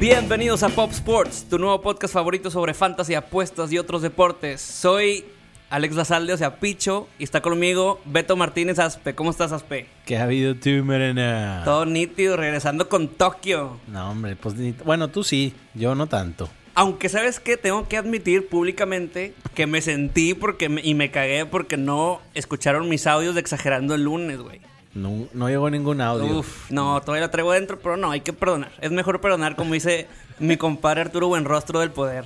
Bienvenidos a Pop Sports, tu nuevo podcast favorito sobre fantasy, apuestas y otros deportes. Soy Alex Lazalde, o sea, Picho, y está conmigo Beto Martínez Aspe. ¿Cómo estás, Aspe? ¿Qué ha habido tú, Morena? Todo nítido, regresando con Tokio. No, hombre, pues bueno, tú sí, yo no tanto. Aunque, ¿sabes qué? Tengo que admitir públicamente que me sentí porque me- y me cagué porque no escucharon mis audios de Exagerando el lunes, güey. No, no llegó ningún audio. Uf, no, todavía la traigo dentro, pero no, hay que perdonar. Es mejor perdonar, como dice mi compadre Arturo Buenrostro del Poder.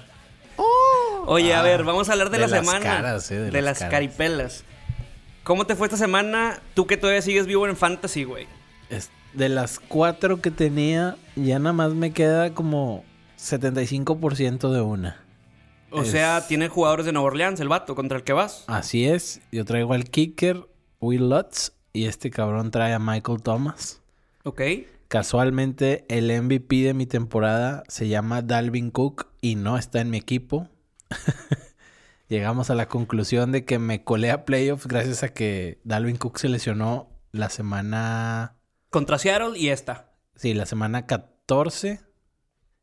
Oye, a Ah, ver, vamos a hablar de, de la las semana. caras, eh, de de las las caras. caripelas. ¿Cómo te fue esta semana? Tú que todavía sigues vivo en Fantasy, güey. Es- de las cuatro que tenía, ya nada más me queda como 75% de una. O Es- sea, tiene jugadores de Nueva Orleans, el vato, contra el que vas. Así es, yo traigo al kicker, Will Lutz, y este cabrón trae a Michael Thomas. Ok. Casualmente, el MVP de mi temporada se llama Dalvin Cook y no está en mi equipo. Llegamos a la conclusión de que me colé a playoffs gracias a que Dalvin Cook se lesionó la semana. Contra Seattle y esta. Sí, la semana 14.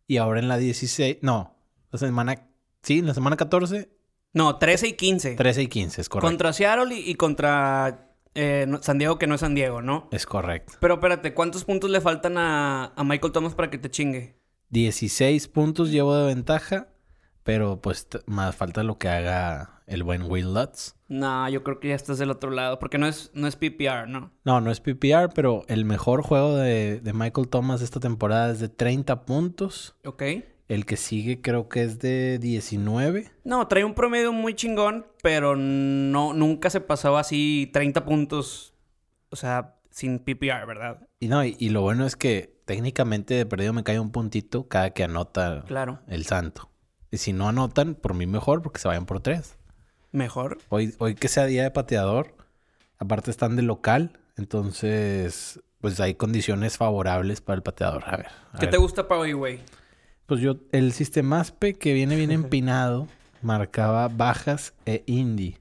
Y ahora en la 16. No, la semana. Sí, en la semana 14, No, 13 y 15. 13 y 15, es correcto. Contra Seattle y, y contra eh, San Diego, que no es San Diego, ¿no? Es correcto. Pero espérate, ¿cuántos puntos le faltan a, a Michael Thomas para que te chingue? 16 puntos llevo de ventaja. Pero pues más falta lo que haga el buen Will Lutz. No, yo creo que ya estás del otro lado, porque no es, no es PPR, ¿no? No, no es PPR, pero el mejor juego de, de Michael Thomas esta temporada es de 30 puntos. Ok. El que sigue creo que es de 19. No, trae un promedio muy chingón, pero no, nunca se pasaba así 30 puntos, o sea, sin PPR, ¿verdad? Y no, y, y lo bueno es que técnicamente de perdido me cae un puntito cada que anota Claro. el santo. Y si no anotan, por mí mejor, porque se vayan por tres. Mejor. Hoy, hoy que sea día de pateador, aparte están de local, entonces pues hay condiciones favorables para el pateador. A ver. a ¿Qué ver. te gusta para hoy, güey? Pues yo, el Sistemaspe que viene bien empinado, marcaba bajas e indie.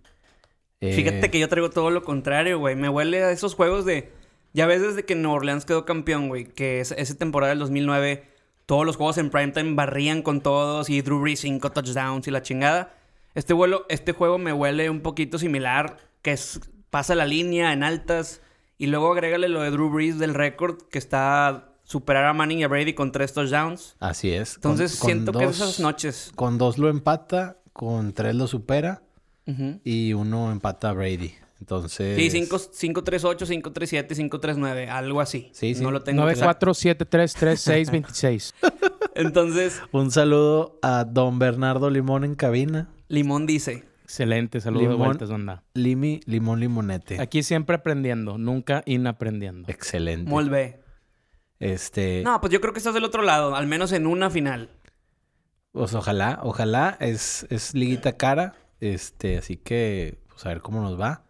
Eh, Fíjate que yo traigo todo lo contrario, güey. Me huele a esos juegos de... Ya ves desde que New Orleans quedó campeón, güey. Que es- esa temporada del 2009, todos los juegos en primetime barrían con todos y Drew Brees cinco touchdowns y la chingada. Este, vuelo, este juego me huele un poquito similar, que es, pasa la línea en altas y luego agrégale lo de Drew Brees del récord que está superar a Manning y a Brady con tres touchdowns. Así es. Con- Entonces con siento que dos- esas noches... Con dos lo empata, con tres lo supera y uno empata a Brady. Entonces... Sí, 5-3-8, 5-3-7, 5-3-9, algo así. Sí, sí. No lo tengo exacto. 947333626. Entonces, Un saludo a don Bernardo Limón en cabina. Limón dice, Excelente, saludos de Limón. vueltas, onda. Limi, Limón Limonete. Aquí siempre aprendiendo, nunca inaprendiendo. Excelente. Molve. Este... No, pues yo creo que estás del otro lado, al menos en una final. Pues ojalá, ojalá. Es, es liguita cara. Este, así que, pues a ver cómo nos va.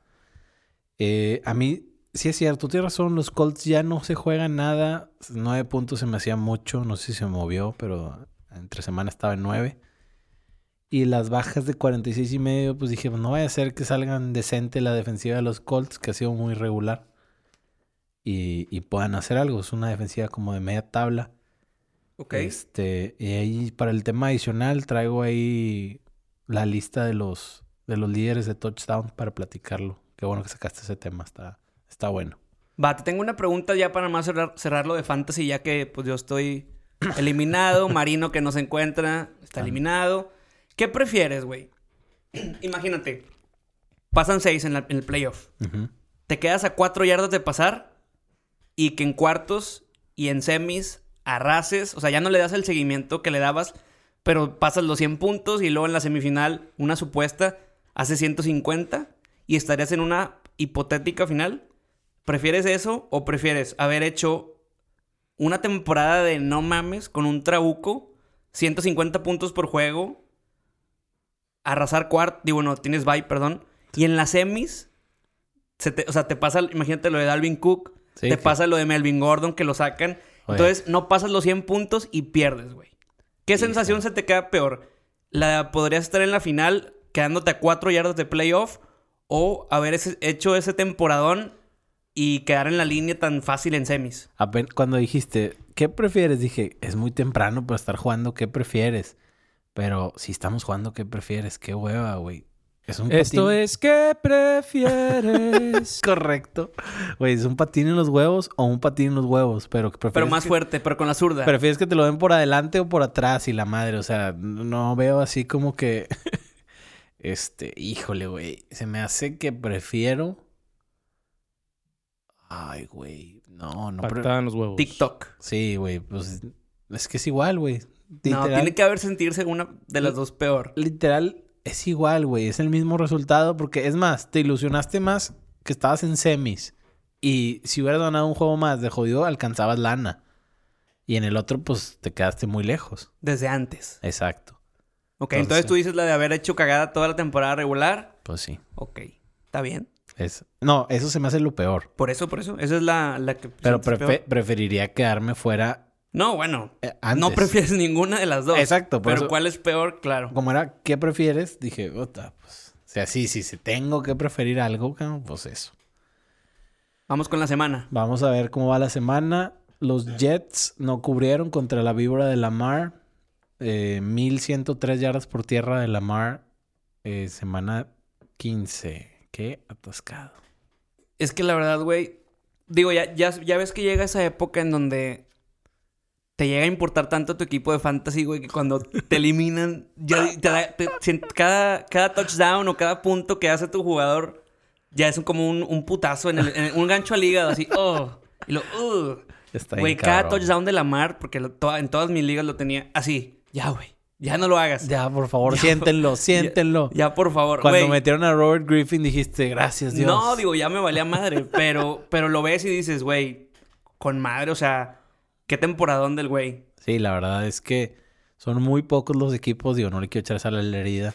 Eh, a mí, sí es cierto, tienes razón, los Colts ya no se juegan nada. Nueve puntos se me hacía mucho, no sé si se movió, pero entre semana estaba en nueve. Y las bajas de 46 y medio, pues dije, pues no vaya a ser que salgan decente la defensiva de los Colts, que ha sido muy regular. Y, y puedan hacer algo. Es una defensiva como de media tabla. Ok. Este, y ahí para el tema adicional traigo ahí la lista de los de los líderes de touchdown para platicarlo. Qué bueno que sacaste ese tema, está está bueno. Va, te tengo una pregunta ya para más cerrar, cerrarlo de fantasy, ya que pues yo estoy eliminado, Marino que no se encuentra, está Ah. eliminado. ¿Qué prefieres, güey? Imagínate, pasan seis en, la- en el playoff. Te quedas a cuatro yardas de pasar y que en cuartos y en semis arrases, o sea, ya no le das el seguimiento que le dabas, pero pasas los 100 puntos y luego en la semifinal, una supuesta, hace 150 y estarías en una hipotética final. ¿Prefieres eso o prefieres haber hecho una temporada de no mames con un trabuco, 150 puntos por juego, arrasar cuarto, digo, no, tienes bye, perdón, y en las semis, se te- o sea, te pasa, imagínate lo de Dalvin Cook, Sí, te que- pasa lo de Melvin Gordon que lo sacan, Oye. entonces no pasas los 100 puntos y pierdes, güey. ¿Qué sensación se te queda peor? ¿La podrías estar en la final quedándote a cuatro yardas de playoff o haber ese- hecho ese temporadón y quedar en la línea tan fácil en semis? Cuando dijiste ¿qué prefieres? Dije, es muy temprano para estar jugando, ¿qué prefieres? Pero si estamos jugando, ¿qué prefieres? Qué hueva, güey. Es un Esto patín- es ¿qué prefieres? correcto. Güey, ¿es un patín en los huevos o un patín en los huevos? Pero, Pero más que- fuerte, pero con la zurda. ¿Prefieres que te lo den por adelante o por atrás? Y la madre, o sea, no veo así como que... este, híjole, güey. Se me hace que prefiero... Ay, güey. No, no. pre- Patada en los huevos. TikTok. Sí, güey, pues es que es igual, güey. No, Literal, tiene que haber sentirse una de las dos peor. literal, es igual, güey. Es el mismo resultado porque, es más, te ilusionaste más que estabas en semis. Y si hubieras ganado un juego más de jodido, alcanzabas lana. Y en el otro, pues, te quedaste muy lejos. Desde antes. Exacto. Ok, Entonces- entonces tú dices la de haber hecho cagada toda la temporada regular. Pues sí. Ok, está bien. Es... No, eso se me hace lo peor. Por eso, por eso. Esa es la, la que... Pero prefe- preferiría quedarme fuera No, bueno. eh. No prefieres ninguna de las dos. Exacto, por Pero eso- ¿cuál es peor? Claro. Como era, ¿qué prefieres? Dije, "Ota, pues... O sea, sí, sí, si tengo que preferir algo, pues eso. Vamos con la semana. Vamos a ver cómo va la semana. Los Jets no cubrieron contra la víbora de Lamar. Eh, 1103 yardas por tierra de Lamar. Eh, semana 15. Qué atascado. Es que la verdad, güey. Digo, ya, ya, ya ves que llega esa época en donde te llega a importar tanto tu equipo de fantasy, güey, que cuando te eliminan, ya te te- cada, cada touchdown o cada punto que hace tu jugador ya es como un, un putazo, en el, en un gancho al hígado, así, oh. Y lo, uh. Está Güey, cada cabrón. touchdown de Lamar, porque lo- to- en todas mis ligas lo tenía así. Ya, güey. Ya no lo hagas. Ya, Ya, por favor, siéntenlo, siéntenlo. por favor. Cuando metieron a Robert Griffin dijiste, gracias Dios. No, digo, ya me valía madre. pero, pero lo ves y dices, güey, con madre, o sea, qué temporadón del güey. Sí, la verdad es que son muy pocos los equipos, digo, no le quiero echar sal a la herida,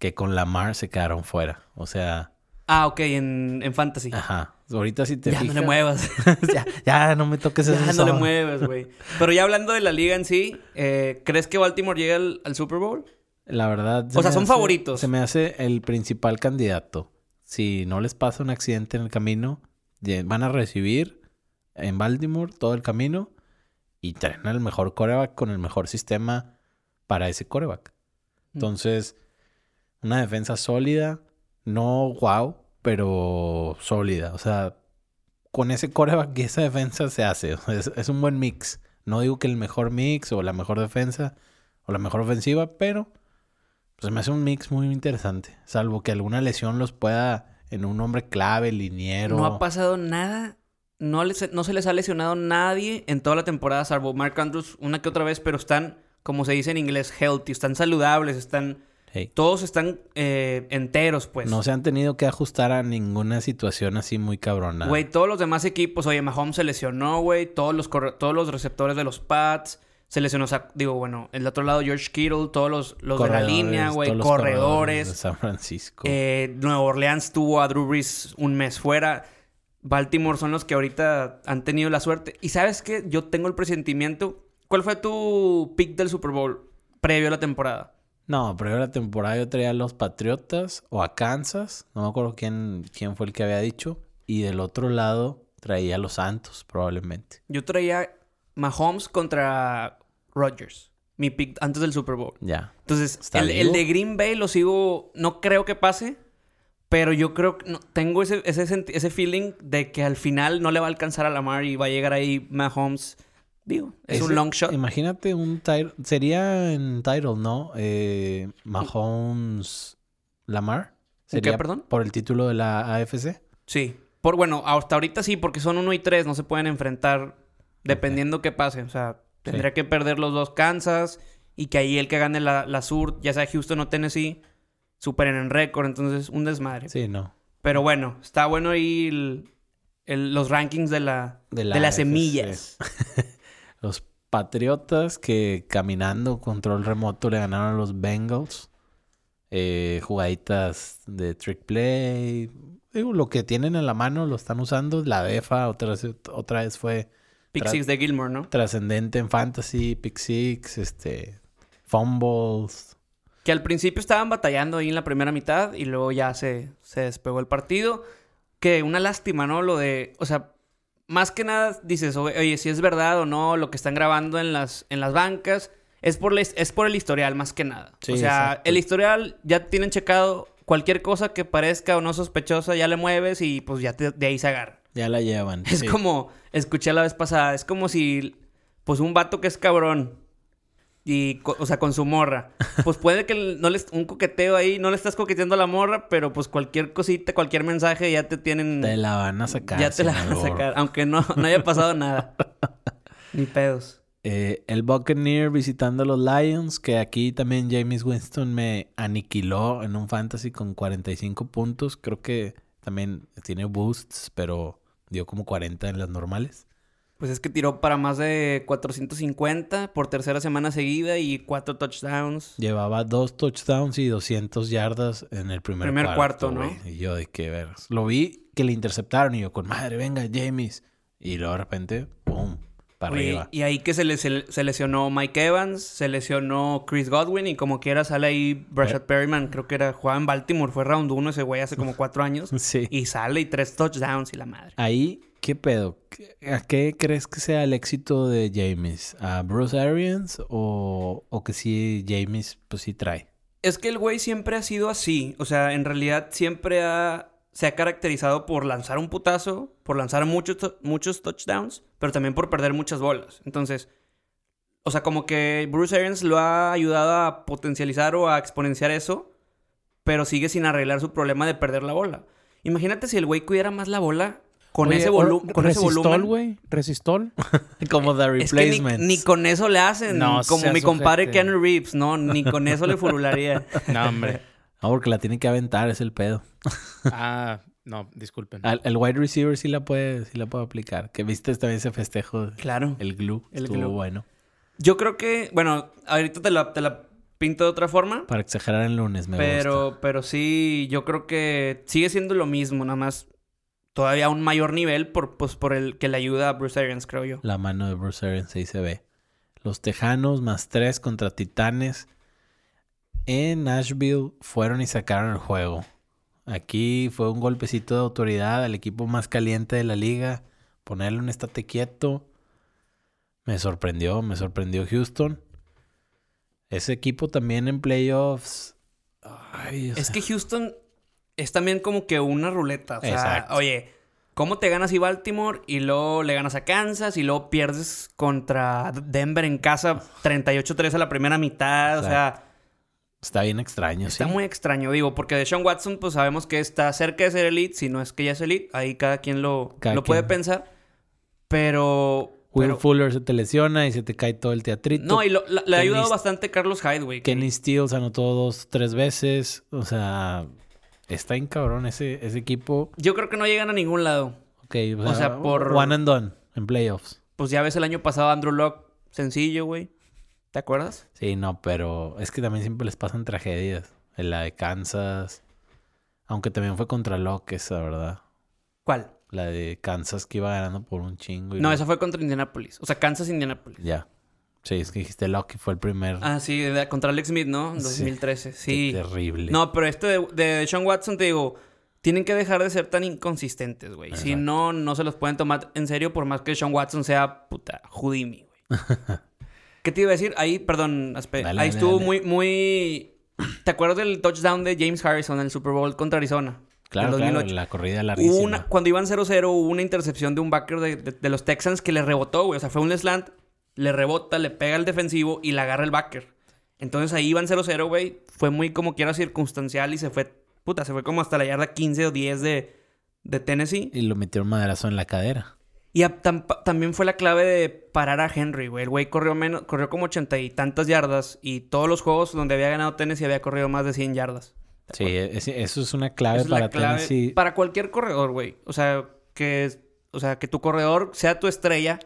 que con Lamar se quedaron fuera. O sea, Ah, ok, en, en Fantasy. ajá. Ahorita si te ya fijas... no le muevas. ya, ya, no me toques eso. ya no le mueves, güey. Pero ya hablando de la liga en sí, eh, ¿crees que Baltimore llega al, al Super Bowl? La verdad. se O sea, son hace- favoritos. Se me hace el principal candidato. Si no les pasa un accidente en el camino, van a recibir en Baltimore todo el camino y traen al mejor coreback con el mejor sistema para ese coreback. Mm. Entonces, una defensa sólida, no wow, pero sólida. O sea, con ese coreback y esa defensa se hace. Es, es un buen mix. No digo que el mejor mix o la mejor defensa o la mejor ofensiva, pero pues me hace un mix muy interesante. Salvo que alguna lesión los pueda en un hombre clave, liniero. No ha pasado nada. No, les- no se les ha lesionado nadie en toda la temporada, salvo Mark Andrews una que otra vez, pero están, como se dice en inglés, healthy, están saludables, están... Hey, Todos están eh, enteros, pues. no se han tenido que ajustar a ninguna situación así muy cabrona. Güey, todos los demás equipos, oye, Mahomes se lesionó, güey. Todos los, todos los receptores de los Pats se lesionó. O sea, digo, bueno, el otro lado, George Kittle, todos los, los de la Corredores, línea, güey, corredores. de San Francisco. Eh, Nueva Orleans tuvo a Drew Brees un mes fuera. Baltimore son los que ahorita han tenido la suerte. Y sabes qué? Yo tengo el presentimiento. ¿Cuál fue tu pick del Super Bowl previo a la temporada? No, pero la temporada yo traía a los Patriotas o a Kansas. No me acuerdo quién, quién fue el que había dicho. Y del otro lado traía a los Santos, probablemente. Yo traía Mahomes contra Rodgers. Mi pick antes del Super Bowl. Ya. Entonces, ¿Está el, de Green Bay lo sigo. No creo que pase. Pero yo creo que. no- tengo ese, ese, ese feeling de que al final no le va a alcanzar a Lamar y va a llegar ahí Mahomes. Digo, es Ese- un long shot. Imagínate un title. Sería en title, ¿no? Eh, Mahomes Lamar. ¿Un qué, Sería perdón? por el título de la AFC. Sí. Por, bueno, hasta ahorita sí, porque son uno y tres, no se pueden enfrentar dependiendo qué pase. O sea, tendría que perder los dos Kansas y que ahí el que gane la, la sur, ya sea Houston o Tennessee, superen en récord. Entonces, un desmadre. Sí, no. Pero bueno, está bueno ahí el- el- los rankings de, la, De de, la las semillas. Los Patriotas que caminando control remoto le ganaron a los Bengals. Eh, jugaditas de trick play. Digo, lo que tienen en la mano lo están usando. La DEFA otra vez, otra vez fue Pick six de Gilmore, ¿no? trascendente en fantasy, pick six, este, fumbles. Que al principio estaban batallando ahí en la primera mitad y luego ya se, se despegó el partido. Que una lástima, ¿no? Lo de. O sea, más que nada dices, "O- oye, si es verdad o no lo que están grabando en las, en las bancas, es por, his- es por el historial más que nada. Sí, o sea, exacto. el historial ya tienen checado cualquier cosa que parezca o no sospechosa, ya le mueves y pues ya te- de ahí se agarra. Ya la llevan. Es sí. como, escuché la vez pasada, es como si, pues un vato que es cabrón, y, co- o sea, con su morra, pues puede que no les, un coqueteo ahí, no le estás coqueteando a la morra, pero pues cualquier cosita, cualquier mensaje ya te tienen, Te la van a sacar. ya te la van a sacar, aunque no, no haya pasado nada. Ni pedos. Eh, el Buccaneer visitando a los Lions, que aquí también James Winston me aniquiló en un fantasy con 45 puntos. Creo que también tiene boosts, pero dio como 40 en las normales. Pues es que tiró para más de 450 por tercera semana seguida y cuatro touchdowns. Llevaba dos touchdowns y 200 yardas en el primer, Primer cuarto, ¿no? Y yo de qué ver. Lo vi que le interceptaron y yo con madre, venga, James. Y luego de repente, ¡pum! Para Oye, arriba. y ahí que se, le- se, se lesionó Mike Evans, se lesionó Chris Godwin y como quiera sale ahí Brashad Perryman, creo que era, jugaba en Baltimore, fue round uno ese güey hace como cuatro años. Sí. Y sale y tres touchdowns y la madre. Ahí, ¿qué pedo? ¿Qué- ¿A qué crees que sea el éxito de James? ¿A Bruce Arians o, o que sí James pues sí trae? Es que el güey siempre ha sido así, o sea, en realidad siempre ha, se ha caracterizado por lanzar un putazo, por lanzar muchos, muchos touchdowns, pero también por perder muchas bolas. Entonces, o sea, como que Bruce Arians lo ha ayudado a potencializar o a exponenciar eso, pero sigue sin arreglar su problema de perder la bola. Imagínate si el güey cuidara más la bola con, Oye, ese, volu- con ese Resistol, volumen. güey. Resistol. Como The Es que ni, con eso le hacen, No como mi compadre. Keanu Reeves, no, ni con eso le furularía. No, hombre. No, porque la tiene que aventar, es el pedo. Ah, no, disculpen. Al- el wide receiver sí la puede, sí la puede aplicar. Que viste también ese festejo, Claro. el glue. El estuvo glue. bueno. Yo creo que, bueno, ahorita te la, te la pinto de otra forma. Para exagerar el lunes, me pero, gusta. pero sí, yo creo que sigue siendo lo mismo, nada más todavía a un mayor nivel por, pues, por el que le ayuda a Bruce Arians, creo yo. La mano de Bruce Arians ahí se ve. Los Tejanos más tres contra Titanes. En Nashville fueron y sacaron el juego. Aquí fue un golpecito de autoridad al equipo más caliente de la liga. Ponerle un estate quieto. Me sorprendió, me sorprendió Houston. Ese equipo también en playoffs. Ay, Es sea, que Houston es también como que una ruleta. O sea, Exacto. oye, ¿cómo te ganas y Baltimore y luego le ganas a Kansas y luego pierdes contra Denver en casa 38-3 a la primera mitad? O sea, está bien extraño, está sí. muy extraño, digo, porque de Sean Watson, pues sabemos que está cerca de ser elite, si no es que ya es elite, ahí cada quien lo, Cada lo puede pensar. Pero. Will pero- Fuller se te lesiona y se te cae todo el teatrito. no, y lo- la- le ha ayudado St- bastante Carlos Hyde, güey. Kenny Steele se anotó dos, tres veces. O sea, está en cabrón ese, ese equipo. Yo creo que no llegan a ningún lado. Ok, o sea, O sea, por- One and done en playoffs. Pues ya ves el año pasado Andrew Locke, sencillo, güey. ¿Te acuerdas? Sí, no, pero es que también siempre les pasan tragedias. En la de Kansas. Aunque también fue contra Locke esa, ¿verdad? ¿Cuál? La de Kansas que iba ganando por un chingo. y No, esa fue contra Indianapolis. O sea, Kansas Indianapolis. Ya. Sí, es que dijiste Locke fue el primer. Ah, sí, de- contra Alex Smith, ¿no? En Sí. 2013. Qué Sí. terrible. No, pero este de, de Sean Watson, te digo, tienen que dejar de ser tan inconsistentes, güey. Si no, no se los pueden tomar en serio por más que Sean Watson sea puta Houdini, güey. ¿Qué te iba a decir? Ahí, perdón, Dale, ahí dale, estuvo dale. muy, muy... ¿Te acuerdas del touchdown de James Harrison en el Super Bowl contra Arizona? claro, en claro, 2008. la corrida larguísima. una, cuando iban 0-0, hubo una intercepción de un backer de, de- de los Texans que le rebotó, güey. O sea, fue un slant, le rebota, le pega al defensivo y la agarra el backer. Entonces ahí iban 0-0, güey. Fue muy como quiera circunstancial y se fue, puta, se fue como hasta la yarda 15 o 10 de, de Tennessee. Y lo metió un maderazo en la cadera. Y a- tam- pa- también fue la clave de parar a Henry, güey. El güey corrió menos, corrió como 80 y tantas yardas y todos los juegos donde había ganado Tennessee había corrido más de 100 yardas. Sí, es- eso es una clave es para clave Tennessee. para cualquier corredor, güey. O sea, que o sea, que tu corredor sea tu estrella,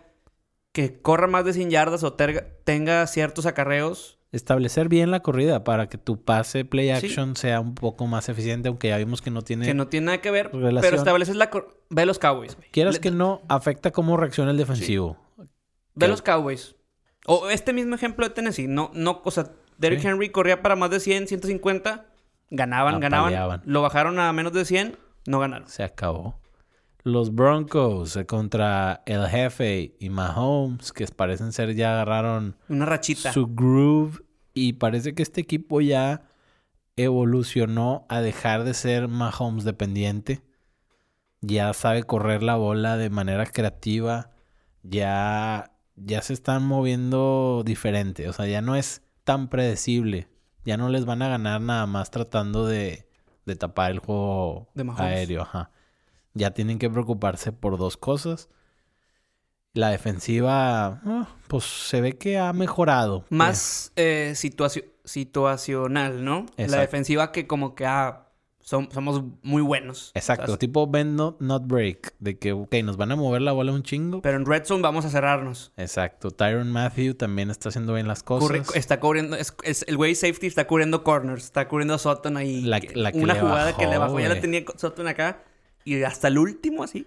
que corra más de 100 yardas o terga- tenga ciertos acarreos. Establecer bien la corrida para que tu pase play Sí. action sea un poco más eficiente, aunque ya vimos que no tiene... Que no tiene nada que ver, Relación. pero estableces la... Ve los Cowboys. Quieras Le- que no, afecta cómo reacciona el defensivo. Ve los Cowboys. O este mismo ejemplo de Tennessee. No, no, o sea, Derrick Sí. Henry corría para más de 100, 150. Ganaban, ganaban. Apaleaban. Lo bajaron a menos de 100, no ganaron. Se acabó. Los Broncos contra el jefe y Mahomes, que parecen ser ya agarraron Una rachita. su groove y parece que este equipo ya evolucionó a dejar de ser Mahomes dependiente. Ya sabe correr la bola de manera creativa. Ya, ya se están moviendo diferente. O sea, ya no es tan predecible. Ya no les van a ganar nada más tratando de, de tapar el juego De aéreo. Ajá. Ya tienen que preocuparse por dos cosas. La defensiva, ah, pues se ve que ha mejorado. Más eh, situacio- situacional, ¿no? La defensiva que como que ah, som- somos muy buenos. Exacto, tipo bend not, not break, de que, ok, nos van a mover la bola un chingo. pero en Red Zone vamos a cerrarnos. Exacto, Tyron Matthew también está haciendo bien las cosas. Está cubriendo, es, es- el güey safety está cubriendo corners, está cubriendo a Sutton ahí. La- que- la que una le jugada que le bajó, ya la tenía Sutton acá y hasta el último así.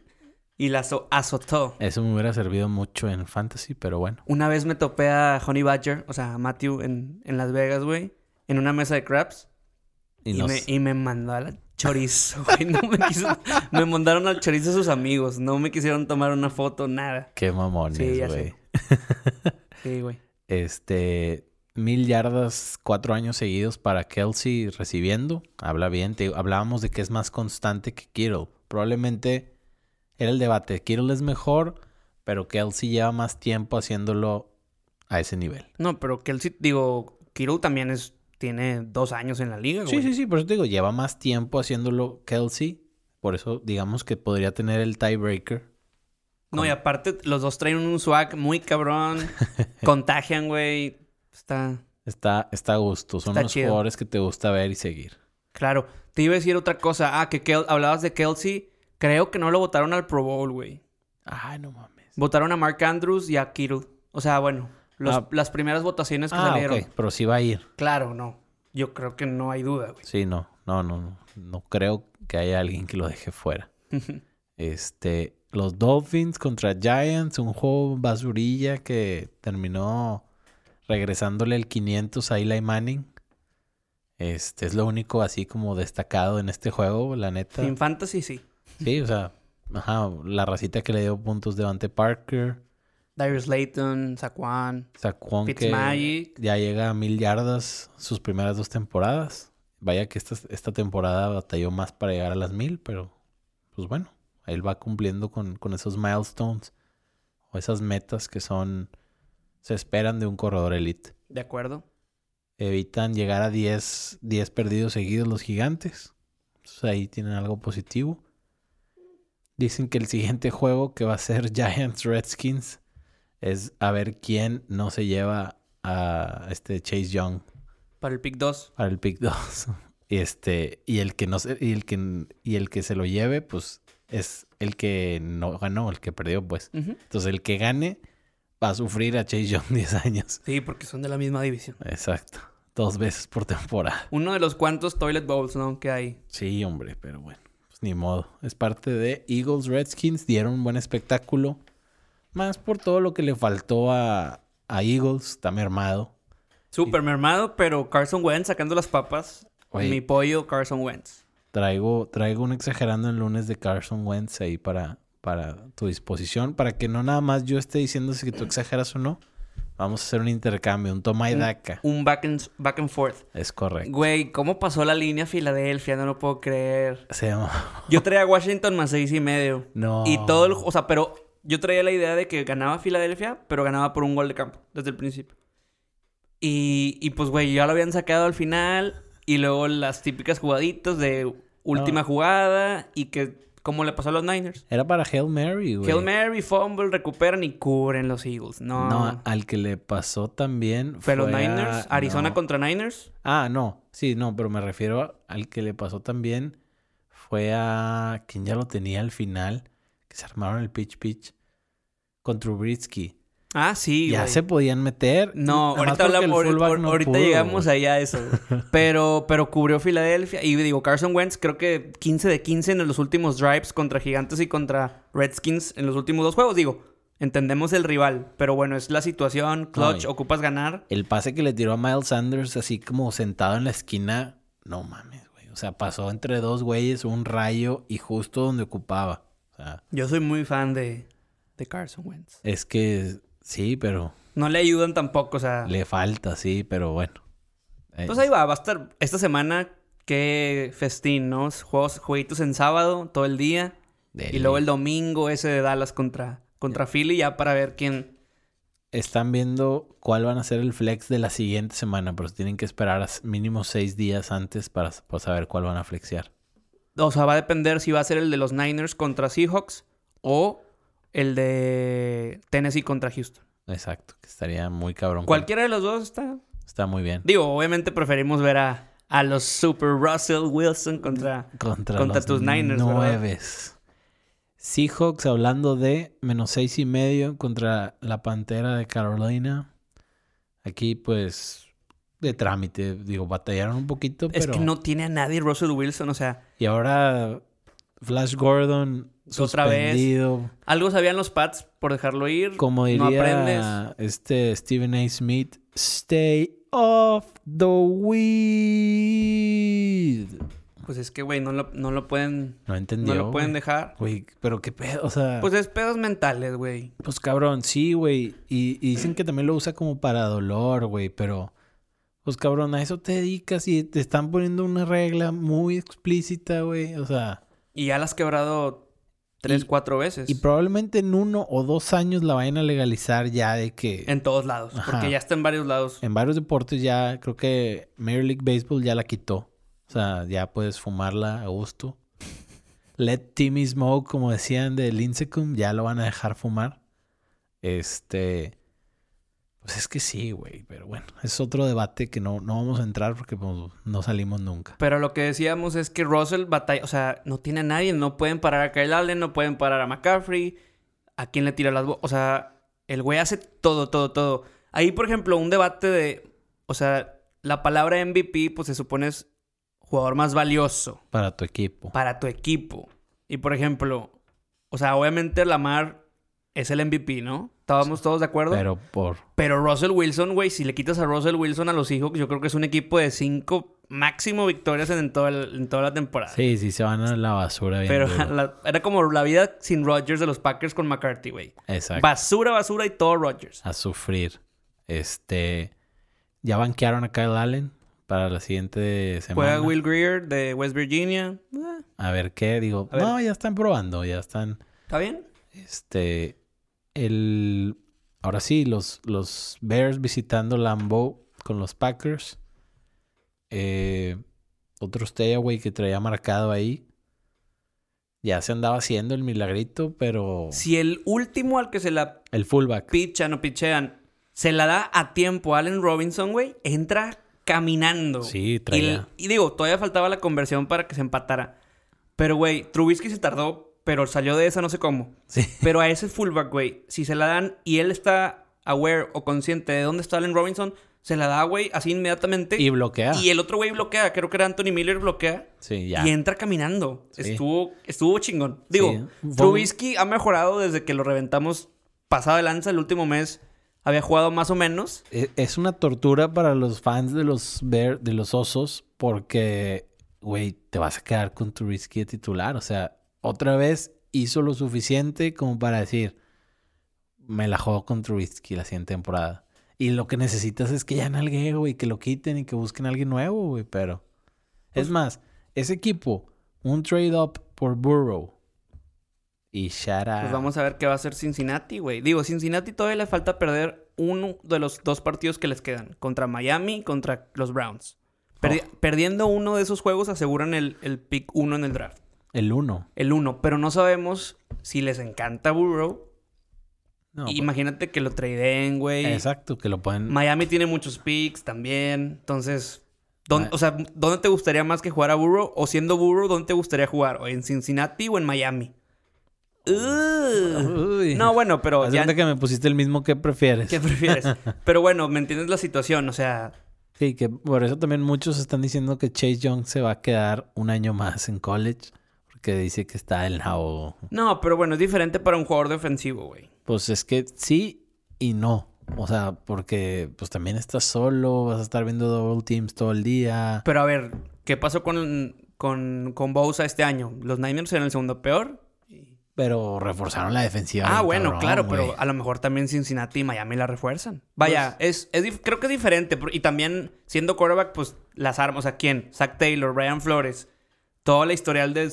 Y la azo- azotó. Eso me hubiera servido mucho en fantasy, pero bueno. Una vez me topé a Honey Badger, o sea, a Matthew en, en Las Vegas, güey, en una mesa de crabs. Y, Y, nos- me, y me mandó a la chorizo, güey. No me quiso... me mandaron al chorizo sus amigos. No me quisieron tomar una foto, nada. Qué mamones, Sí, ya güey. sé. Sí, güey. Este, mil yardas, cuatro años seguidos para Kelsey recibiendo. Habla bien. Te- hablábamos de que es más constante que Kittle. Probablemente era el debate. Kittle es mejor, pero Kelsey lleva más tiempo haciéndolo a ese nivel. No, pero Kelsey, digo, Kiro también es... Tiene dos años en la liga, güey. Sí, sí, sí, por eso te digo, lleva más tiempo haciéndolo Kelsey. Por eso, digamos que podría tener el tiebreaker. No, y aparte, los dos traen un swag muy cabrón. contagian, güey. Está... Está, está a gusto. Son Está los chido. jugadores que te gusta ver y seguir. Claro. Te iba a decir otra cosa. Ah, que Kel- hablabas de Kelsey. Creo que no lo votaron al Pro Bowl, güey. Ay, no mames. Votaron a Mark Andrews y a Kittle. O sea, bueno, los- Ah. las primeras votaciones que Ah, salieron. ok. Pero sí va a ir. Claro, no. Yo creo que no hay duda, güey. Sí, no. No, no, no. No creo que haya alguien que lo deje fuera. Este, los Dolphins contra Giants, un juego basurilla que terminó regresándole el 500 a Eli Manning. Este es lo único así como destacado en este juego, la neta. Sin fantasy, sí. Sí, o sea, ajá, la racita que le dio puntos de Ante Parker, Darius Layton, Saquon, Saquon que Fitzmagic. ya llega a mil yardas sus primeras dos temporadas. Vaya que esta, esta temporada batalló más para llegar a las mil, pero pues bueno, él va cumpliendo con, con esos milestones o esas metas que son, se esperan de un corredor elite. De acuerdo. Evitan llegar a 10, 10 perdidos seguidos los gigantes. Entonces ahí tienen algo positivo. Dicen que el siguiente juego que va a ser Giants Redskins es a ver quién no se lleva a este Chase Young Para el pick 2. para el pick 2. Y este y el que no se, y el que y el que se lo lleve pues es el que no ganó, el que perdió pues. Entonces el que gane va a sufrir a Chase Young 10 años. Sí, porque son de la misma división. Exacto. Dos veces por temporada. Uno de los cuantos toilet bowls, ¿no? Que hay. Sí, hombre, pero bueno, pues ni modo. Es parte de Eagles Redskins, dieron un buen espectáculo. Más por todo lo que le faltó a, a Eagles, está mermado. Súper mermado, pero Carson Wentz sacando las papas. Oye. Mi pollo, Carson Wentz. Traigo, traigo un exagerando el lunes de Carson Wentz ahí para, para tu disposición, para que no nada más yo esté diciendo si tú exageras o no. Vamos a hacer un intercambio, un toma y daca. Un back and, back and forth. Es correcto. Güey, ¿cómo pasó la línea Filadelfia? No lo puedo creer. Se. Yo traía a Washington más seis y medio. No. Y todo el... O sea, pero yo traía la idea de que ganaba Filadelfia, pero ganaba por un gol de campo desde el principio. Y, y pues, güey, ya lo habían sacado al final. Y luego las típicas jugaditas de última No. jugada. Y que, como le pasó a los Niners. Era para Hail Mary, güey. Hail Mary, fumble, recuperan y cubren los Eagles. No. No, al que le pasó también pero fue Niners, a- Arizona no. contra Niners. Ah, no. Sí, no, pero me refiero a- al que le pasó también fue a quien ya lo tenía al final, que se armaron el pitch pitch con Trubisky. Ah, sí, ya güey. se podían meter. No, nada ahorita hablamos, ahorita, no ahorita llegamos allá a eso. Pero, pero cubrió Filadelfia. Y digo, Carson Wentz, creo que 15 de 15 en los últimos drives contra Gigantes y contra Redskins en los últimos dos juegos. Digo, entendemos el rival, pero bueno, es la situación. Clutch, ocupas ganar. El pase que le tiró a Miles Sanders así como sentado en la esquina, no mames, güey. O sea, pasó entre dos güeyes un rayo y justo donde ocupaba. O O sea, Yo soy muy fan de, de Carson Wentz. es que sí, pero No le ayudan tampoco, o sea. le falta, sí, pero bueno. Eh, Pues ahí va, va a estar esta semana. Qué festín, ¿no? Juegos, jueguitos en sábado, todo el día. dele. Y luego el domingo ese de Dallas contra, contra Philly, ya para ver quién. Están viendo cuál van a ser el flex de la siguiente semana, pero tienen que esperar a mínimo seis días antes para, para saber cuál van a flexear. O sea, va a depender si va a ser el de los Niners contra Seahawks o el de Tennessee contra Houston. Exacto, que estaría muy cabrón. Cualquiera de los dos está. Está muy bien. Digo, obviamente preferimos ver a, a los Super Russell Wilson contra. Contra, Contra los tus Niners, ¿verdad? nueves. Seahawks hablando de menos seis y medio contra la Pantera de Carolina. Aquí, pues, de trámite. Digo, batallaron un poquito, Es pero... que no tiene a nadie Russell Wilson, o sea. Y ahora Flash Gordon Otra vez. Algo sabían los Pats por dejarlo ir. Como no aprendes. diría este Stephen A. Smith, stay off the weed. Pues es que, güey, no lo, no lo pueden. No entendió. no lo pueden dejar. Güey, pero qué pedo, o sea... Pues Pues, es pedos mentales, güey. cabrón, sí, güey. Y, y dicen que también lo usa como para dolor, güey, pero... Pues cabrón, a eso te dedicas y te están poniendo una regla muy explícita, güey. O sea... Y ya la has quebrado tres, Y- cuatro veces. Y probablemente en uno o dos años la vayan a legalizar ya de que... En todos lados. Ajá. Porque ya está en varios lados. En varios deportes ya, creo que Major League Baseball ya la quitó. O sea, ya puedes fumarla a gusto. Let Timmy Smoke, como decían de Lincecum, ya lo van a dejar fumar. Este. Pues es que sí, güey. Pero bueno, es otro debate que no, no vamos a entrar porque pues, no salimos nunca. Pero lo que decíamos es que Russell batalla, o sea, no tiene a nadie, no pueden parar a Kyle Allen, no pueden parar a McCaffrey, a quién le tira las bo- o sea, el güey hace todo, todo, todo. Ahí, por ejemplo, un debate de, o sea, la palabra MVP, pues se supone es jugador más valioso Para tu equipo. para tu equipo. Y por ejemplo, o sea, obviamente Lamar es el MVP, ¿no? ¿Estábamos todos de acuerdo? Pero por. Pero Russell Wilson, güey, si le quitas a Russell Wilson a los Seahawks, yo creo que es un equipo de cinco máximo victorias en, todo el- en toda la temporada. Sí, sí, se van a la basura bien Pero la- era como la vida sin Rodgers de los Packers con McCarthy, güey. Exacto. Basura, basura y todo Rodgers. a sufrir. Este. Ya banquearon a Kyle Allen para la siguiente semana. Juega Will Greer de West Virginia. Eh, A ver qué, digo. No, ya están probando, ya están. ¿Está bien? Este. El. Ahora sí, los, los Bears visitando Lambeau con los Packers. Eh, otro güey, que traía marcado ahí. Ya se andaba haciendo el milagrito, pero. Si el último al que se la El fullback. pichan o pichean se la da a tiempo a Allen Robinson, güey, entra caminando. Sí, Y, traía. y digo, todavía faltaba la conversión para que se empatara. Pero, güey, Trubisky se tardó, pero salió de esa no sé cómo. Sí. Pero a ese fullback, güey, si se la dan y él está aware o consciente de dónde está Allen Robinson, se la da, güey, así inmediatamente. Y bloquea. Y el otro güey bloquea, creo que era Anthony Miller bloquea. Sí, ya. Y entra caminando. Sí. Estuvo, estuvo chingón. Digo, Sí. Trubisky ha mejorado desde que lo reventamos pasado de lanza el último mes. Había jugado más o menos. E- Es una tortura para los fans de los Bear, de los osos, porque, güey, te vas a quedar con tu risky de titular. O sea, otra vez hizo lo suficiente como para decir, me la juego con Trubisky la siguiente temporada. Y lo que necesitas es que ya nalgue, güey, que lo quiten y que busquen a alguien nuevo, güey, pero... Pues es más, ese equipo, un trade up por Burrow. Y out. Pues vamos a ver qué va a hacer Cincinnati, güey. Digo, Cincinnati todavía le falta perder uno de los dos partidos que les quedan. Contra Miami y contra los Browns. Perdi- Oh. Perdiendo uno de esos juegos aseguran el, el pick uno en el draft. El uno. El uno. Pero no sabemos si les encanta Burrow. No, pues, Imagínate que lo tradeen, güey. Exacto, que lo pueden... Miami tiene muchos picks también. Entonces, ¿dónde- Ma- o sea, ¿dónde te gustaría más que jugar a Burrow? O siendo Burrow, ¿dónde te gustaría jugar? ¿O en Cincinnati o en Miami? Uy. No, bueno, pero Haz ya... que me pusiste el mismo que prefieres. ¿Qué prefieres? Pero bueno, ¿me entiendes la situación? O sea, Sí, que por eso también muchos están diciendo que Chase Young se va a quedar un año más en college. Porque dice que está en la o... no, pero bueno, es diferente para un jugador defensivo, güey. Pues es que sí y no. O sea, porque pues también estás solo, vas a estar viendo double teams todo el día. Pero a ver, ¿qué pasó con, con, con Bosa este año? Los Niners eran el segundo peor. Pero reforzaron la defensiva. Ah, bueno, cabrón, claro, pero a lo mejor también Cincinnati y Miami la refuerzan. Vaya, Pues es, es creo que es diferente. Y también, siendo quarterback, pues las armas. Sea, ¿quién? Zach Taylor, Brian Flores. Toda la historial de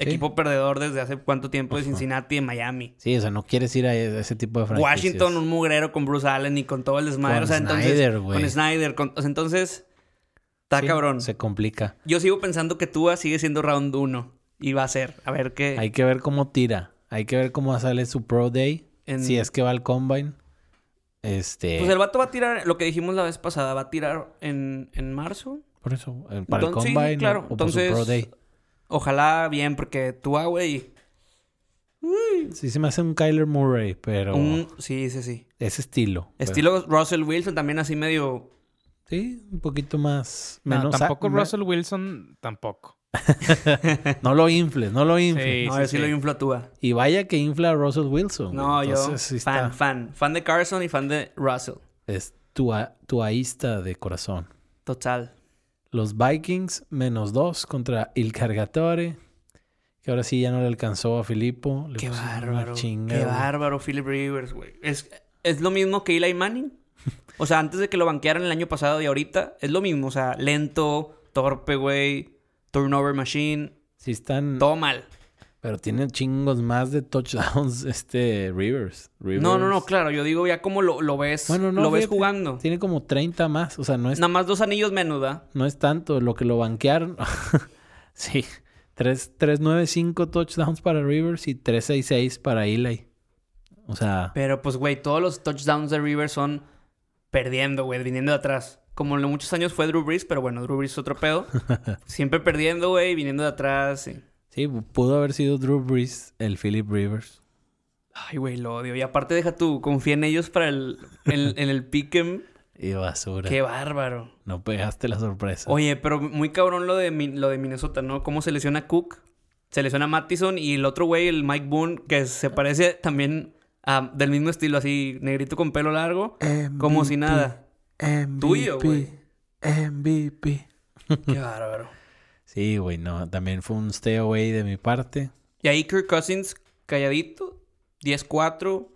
equipo perdedor desde hace cuánto tiempo de Cincinnati y Miami. Sí, o sea, no quieres ir a ese tipo de franquicias. Washington, un mugrero con Bruce Allen y con todo el desmadre. Con o sea, entonces. Snyder, güey. Con Snyder. con- o sea, entonces. Está Sí, cabrón. Se complica. Yo sigo pensando que Tua sigue siendo round 1. Y va a ser. A ver qué. Hay que ver cómo tira. Hay que ver cómo sale su Pro Day. En- Si es que va al Combine. Este... Pues el vato va a tirar, lo que dijimos la vez pasada, va a tirar en, en marzo. Por eso, eh, para el Entonces, sí, Combine claro. o por su Entonces, Pro Day. Ojalá bien, porque Tua, güey. Sí se me hace un Kyler Murray, pero un- Sí, sí, sí. ese estilo. Estilo Russell Wilson también así medio... Sí, un poquito más... No, Menos tampoco Russell Wilson, tampoco. No lo infles, no lo infles. Sí, no, sí, yo sí sí. lo inflo a Tua. Y vaya que infla a Russell Wilson. No, yo sí fan, está- fan. Fan de Carson y fan de Russell. Es tua, tuaísta de corazón. Total. Los Vikings menos dos contra Il Cargatore. Que ahora sí ya no le alcanzó a Filippo. Le Qué bárbaro. chinga, Qué güey. bárbaro, Philip Rivers, güey. Es, es lo mismo que Eli Manning. O sea, antes de que lo banquearan el año pasado y ahorita, es lo mismo. O sea, lento, torpe, güey. Turnover machine. Sí están... Todo mal. Pero tiene chingos más de touchdowns este Rivers. Rivers. No, no, no, claro. Yo digo ya como lo, lo ves. Bueno, no, lo ves fíjate, jugando. Tiene como 30 más. O sea, no es, Nada más dos anillos menos, ¿da? no es tanto lo que lo banquearon. sí. 3, 5 touchdowns para Rivers y 366 para Eli. O sea, Pero pues, güey, todos los touchdowns de Rivers son perdiendo, güey, viniendo de atrás. Como en muchos años fue Drew Brees, pero bueno, Drew Brees es otro pedo. Siempre perdiendo, güey, viniendo de atrás. sí. Sí, pudo haber sido Drew Brees el Philip Rivers. Ay, güey, lo odio. Y aparte deja tú, confía en ellos para el... En, en el pick'em. Y basura. Qué bárbaro. No pegaste la sorpresa. Oye, pero muy cabrón lo de, Mi- lo de Minnesota, ¿no? Cómo se lesiona Cook, se lesiona Mattison y el otro güey, el Mike Boone, que se parece también a, del mismo estilo, así, negrito con pelo largo, como si nada. Tuyo, güey. MVP. Qué bárbaro. Sí, güey, no. También fue un stay away de mi parte. Y ahí Kirk Cousins, calladito, 10-4.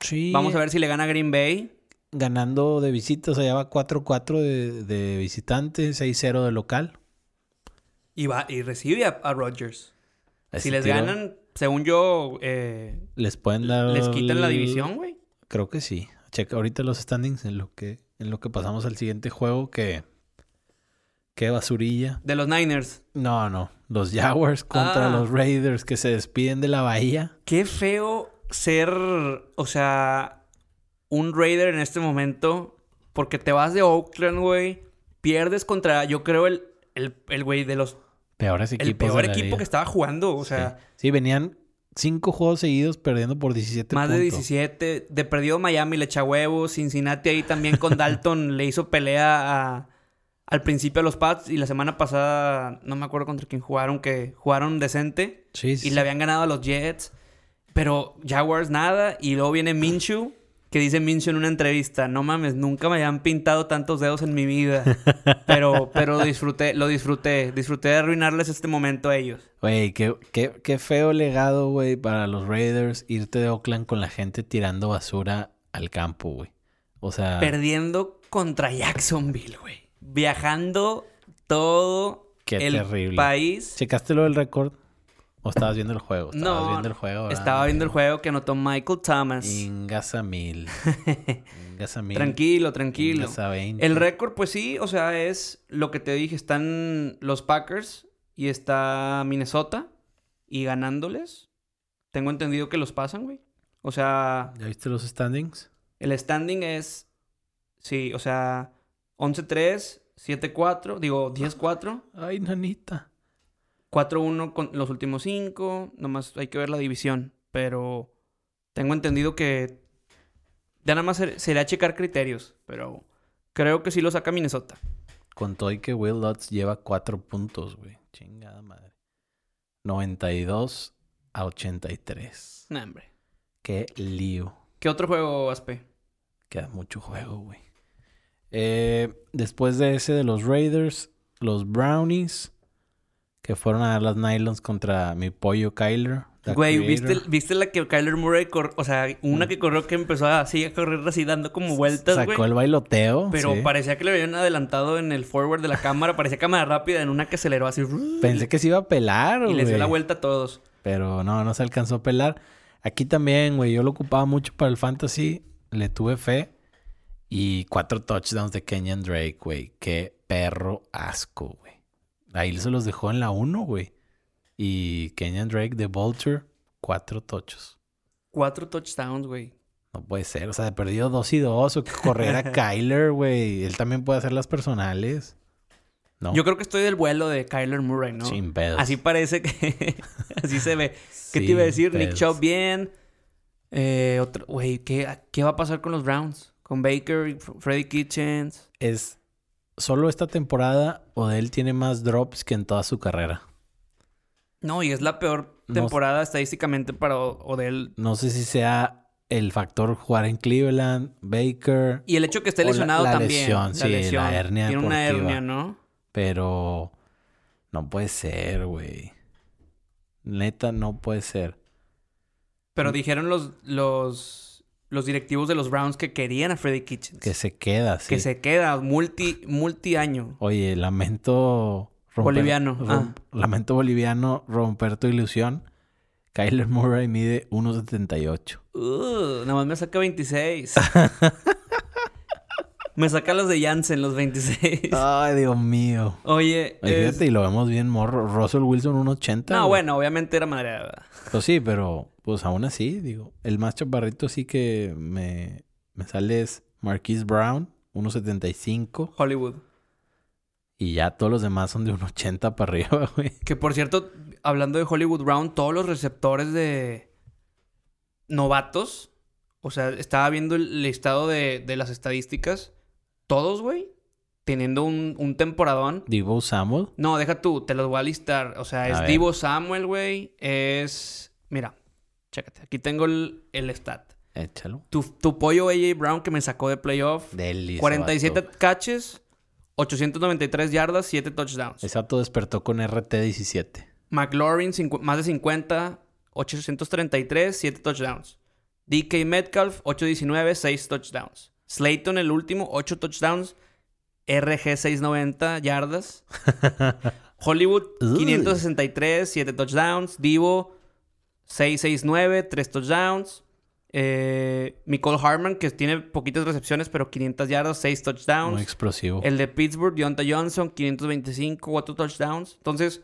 Sí. Vamos a ver si le gana Green Bay. Ganando de visita, o sea, ya va 4-4 de, de visitante, 6-0 de local. Y, va, y recibe a, a Rodgers. Si les tiro ganan, según yo, eh, Les pueden dar. les quitan la división, güey. Creo que sí. Checa ahorita los standings en lo que, en lo que pasamos al siguiente juego que. Qué basurilla. De los Niners. No, no. Los Jaguars contra Ah. los Raiders que se despiden de la bahía. Qué feo ser, o sea, un Raider en este momento. Porque te vas de Oakland, güey. Pierdes contra, yo creo, el, el, el güey de los... Peores El equipos. peor de la equipo liga. que estaba jugando. O sea, Sí. Sí, venían cinco juegos seguidos perdiendo por 17 más de puntos. 17. De perdido Miami le echa huevos. Cincinnati ahí también con Dalton le hizo pelea a- al principio a los Pats. Y la semana pasada, no me acuerdo contra quién jugaron, que jugaron decente. Y le habían ganado a los Jets. Pero Jaguars nada. Y luego viene Minshew. Que dice Minshew en una entrevista. No mames, nunca me habían pintado tantos dedos en mi vida. Pero, pero disfruté, lo disfruté. Disfruté de arruinarles este momento a ellos. Güey, qué, qué, qué feo legado, güey, para los Raiders irte de Oakland con la gente tirando basura al campo, güey. O sea, Perdiendo contra Jacksonville, güey. Viajando todo Qué el terrible. país. ¿checaste lo del récord? ¿O estabas viendo el juego? Estabas No, viendo el juego. ¿verdad? Estaba viendo el juego que anotó Michael Thomas. Ingasa mil. Ingasa mil. Tranquilo, tranquilo. Ingasa 20. El récord, pues sí, o sea, es lo que te dije. Están los Packers y está Minnesota. Y ganándoles, tengo entendido que los pasan, güey. O sea, ¿Ya viste los standings? el standing es, sí, o sea, 11-3, 7-4, digo 10-4, Ay, nanita. 4-1 con los últimos 5. Nomás hay que ver la división. Pero tengo entendido que ya nada más ser- sería checar criterios. Pero creo que sí lo saca Minnesota. Con todo y que Will Lutz lleva cuatro puntos, güey. Chingada madre. 92 a 83. Nah, hombre. Qué lío. ¿Qué otro juego, Aspe? Queda mucho juego, güey. Eh, después de ese de los Raiders, los Brownies, que fueron a dar las Nylons contra mi pollo Kyler, Güey. ¿viste, ¿viste la que Kyler Murray corrió? O sea, una que corrió que empezó así a correr así dando como vueltas, Sacó güey. el bailoteo. Pero sí. parecía que le habían adelantado en el forward de la cámara. Parecía cámara rápida en una que aceleró así. Pensé que se iba a pelar, Y les dio la vuelta a todos. Pero no, no se alcanzó a pelar. Aquí también, güey, yo lo ocupaba mucho para el fantasy. Le tuve fe. Y cuatro touchdowns de Kenyan Drake, güey. Qué perro asco, güey. Ahí se los dejó en la 1, güey. Y Kenyan Drake de Vulture, cuatro tochos. Cuatro touchdowns, güey. No puede ser. O sea, perdido dos y dos. O que correr a Kyler, güey. Él también puede hacer las personales. No. Yo creo que estoy del vuelo de Kyler Murray, ¿no? Sin pedos. Así parece que... así se ve. ¿Qué te iba a decir? Nick. Chubb bien. Eh, otro... Güey, ¿qué, ¿qué va a pasar con los Browns? Con Baker, y Freddy Kitchens. ¿Es solo esta temporada o él tiene más drops que en toda su carrera? No, y es la peor No- temporada estadísticamente para Odell. No sé si sea el factor jugar en Cleveland, Baker, Y el hecho que esté O la- lesionado la también. lesión, sí, la hernia Tiene una deportiva. hernia, ¿no? pero no puede ser, güey. Neta, no puede ser. Pero dijeron los, los, los directivos de los Browns que querían a Freddy Kitchens. Que se queda, sí. Que se queda multi, multi año. Oye, lamento... Boliviano, rom- Lamento boliviano romper tu ilusión. Kyler Murray mide 1.78. Uh, nada más me saca 26. me saca los de Jansen, los 26. Ay, Dios mío. Oye, Oye, es- fíjate, y lo vemos bien morro. Russell Wilson 1.80. no, güey. bueno, obviamente era madre. Pues sí, pero pues aún así, digo. El más chaparrito sí que me, me sale es Marquise Brown, 1.75. Hollywood. Y ya todos los demás son de 1.80 para arriba, güey. Que por cierto, hablando de Hollywood Brown, todos los receptores de novatos, o sea, estaba viendo el listado de, de las estadísticas, todos, güey, teniendo un, un temporadón. Divo Samuel. No, deja tú, te los voy a listar. O sea, A es ver. Divo Samuel, güey. Es. Mira, chécate. Aquí tengo el, el stat. Échalo. Tu, tu pollo AJ Brown que me sacó de playoff. Deli. 47 catches, 893 yardas, 7 touchdowns. Exacto, despertó con RT17. McLaurin, más de 50, 833, 7 touchdowns. DK Metcalf, 819, 6 touchdowns. Slayton, el último, 8 touchdowns. RG, 690 yardas. Hollywood, Uy. 563, 7 touchdowns. Divo, 669, 3 touchdowns. Eh, Nicole Harman, que tiene poquitas recepciones, pero 500 yardas, 6 touchdowns. Muy explosivo. El de Pittsburgh, Deontay Johnson, 525, 4 touchdowns. Entonces,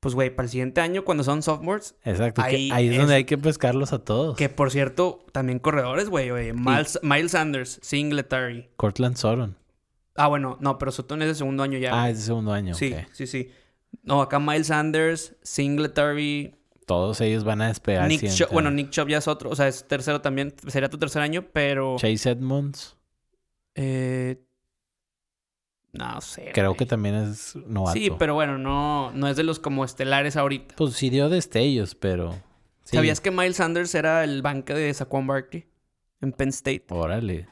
pues, güey, para el siguiente año, cuando son sophomores, Exacto. que ahí Ahí, es, es- donde hay que pescarlos a todos. que por cierto, también corredores, güey, güey. Miles, Miles Sanders, Singletary. Cortland Sutton. Ah, bueno, no, pero Sutton es de segundo año ya. Ah, es de segundo año. sí, sí, sí. No, acá Miles Sanders, Singletary, Todos ellos van a despegar. Nick. Bueno. Nick Chubb ya es otro, o sea, es tercero también. Sería tu tercer año, pero. Chase Edmonds. Eh, no sé. Creo güey. que también es novato. Sí, pero bueno, no, no es de los como estelares ahorita. Pues sí dio destellos, pero... sí. ¿Sabías que Miles Sanders era el banca de Saquon Barkley en Penn State? Órale.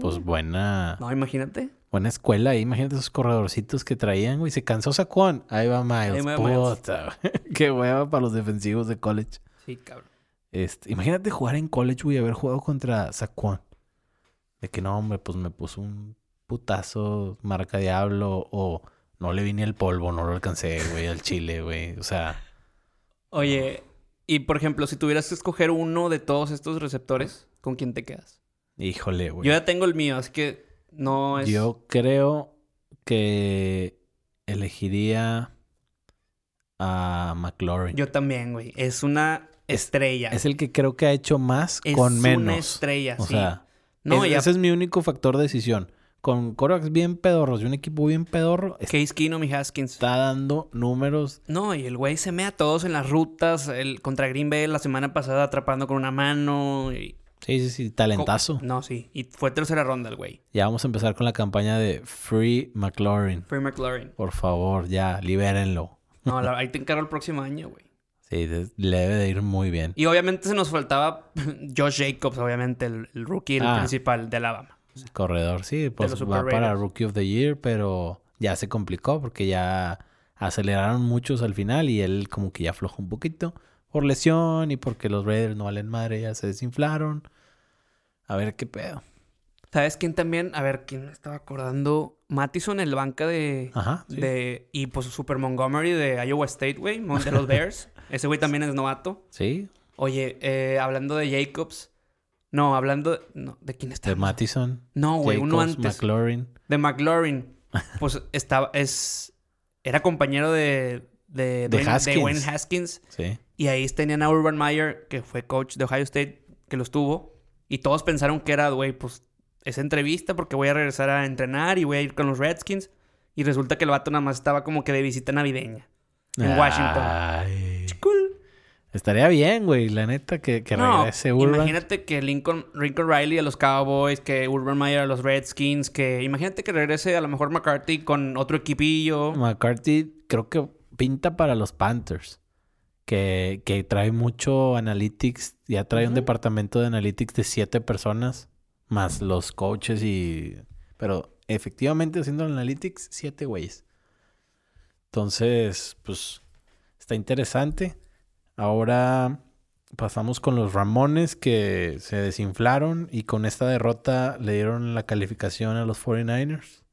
Pues buena... No, imagínate. Buena escuela ahí. Imagínate esos corredorcitos que traían, güey. Se cansó Saquon. Ahí va Miles. Ahí va Miles. Puta. Qué hueva para los defensivos de college. Sí, cabrón. Este, imagínate jugar en college, güey, y haber jugado contra Saquon. De que no, hombre, pues me puso un putazo, marca diablo, o no le vine el polvo, no lo alcancé, güey, al chile, güey. O sea, Oye, y por ejemplo, si tuvieras que escoger uno de todos estos receptores, ¿con quién te quedas? híjole, güey. Yo ya tengo el mío, así que no es. Yo creo que elegiría a McLaurin. Yo también, güey. Es una estrella. Es el que creo que ha hecho más Es con menos. una estrella, o sí. sea, no, es- ya. ese es mi único factor de decisión. Con corebacks bien pedorros y un equipo bien pedorro, Case Keenum y Haskins. está dando números. No, y el güey se mea a todos en las rutas. El contra Green Bay la semana pasada atrapando con una mano. Y... Sí, sí, sí, talentazo. No, sí. Y fue tercera ronda el güey. Ya vamos a empezar con la campaña de Free McLaurin. Free McLaurin. Por favor, ya, libérenlo. No, la- ahí te encargo el próximo año, güey. Sí, le debe de ir muy bien. Y obviamente se nos faltaba Josh Jacobs, obviamente, el, el rookie, el Ah. principal de Alabama. Corredor, sí, pues va Super para Raiders. Rookie of the Year, pero ya se complicó porque ya aceleraron muchos al final y él como que ya aflojó un poquito. por lesión y porque los Raiders no valen madre, ya se desinflaron. A ver qué pedo. ¿Sabes quién también? A ver, ¿quién me estaba acordando? Mattison en la banca de... Ajá. sí. de y pues Super Montgomery de Iowa State, güey. De los Bears. Ese güey también es novato. Sí, Oye, eh, hablando de Jacobs... No, hablando... De, no, ¿de quién está? de Mattison. No, güey, uno antes. McLaurin. De McLaurin. Pues estaba... Es... Era compañero de... De, De Dwayne, Haskins. Dwayne Haskins. Sí. Y ahí tenían a Urban Meyer, que fue coach de Ohio State, que los tuvo. Y todos pensaron que era, güey, pues esa entrevista porque voy a regresar a entrenar y voy a ir con los Redskins. Y resulta que el vato nada más estaba como que de visita navideña. En Washington. Ay. Cool. Estaría bien, güey, la neta, que, que No, regrese Urban. imagínate que Lincoln, Lincoln Riley a los Cowboys, que Urban Meyer a los Redskins, que imagínate que regrese a lo mejor McCarthy con otro equipillo. McCarthy creo que pinta para los Panthers. Que, que trae mucho analytics. Ya trae un departamento de analytics de siete personas. Más los coaches y... Pero efectivamente haciendo analytics, siete güeyes. Entonces, pues... Está interesante. Ahora pasamos con los Ramones que se desinflaron. Y con esta derrota le dieron la calificación a los 49ers.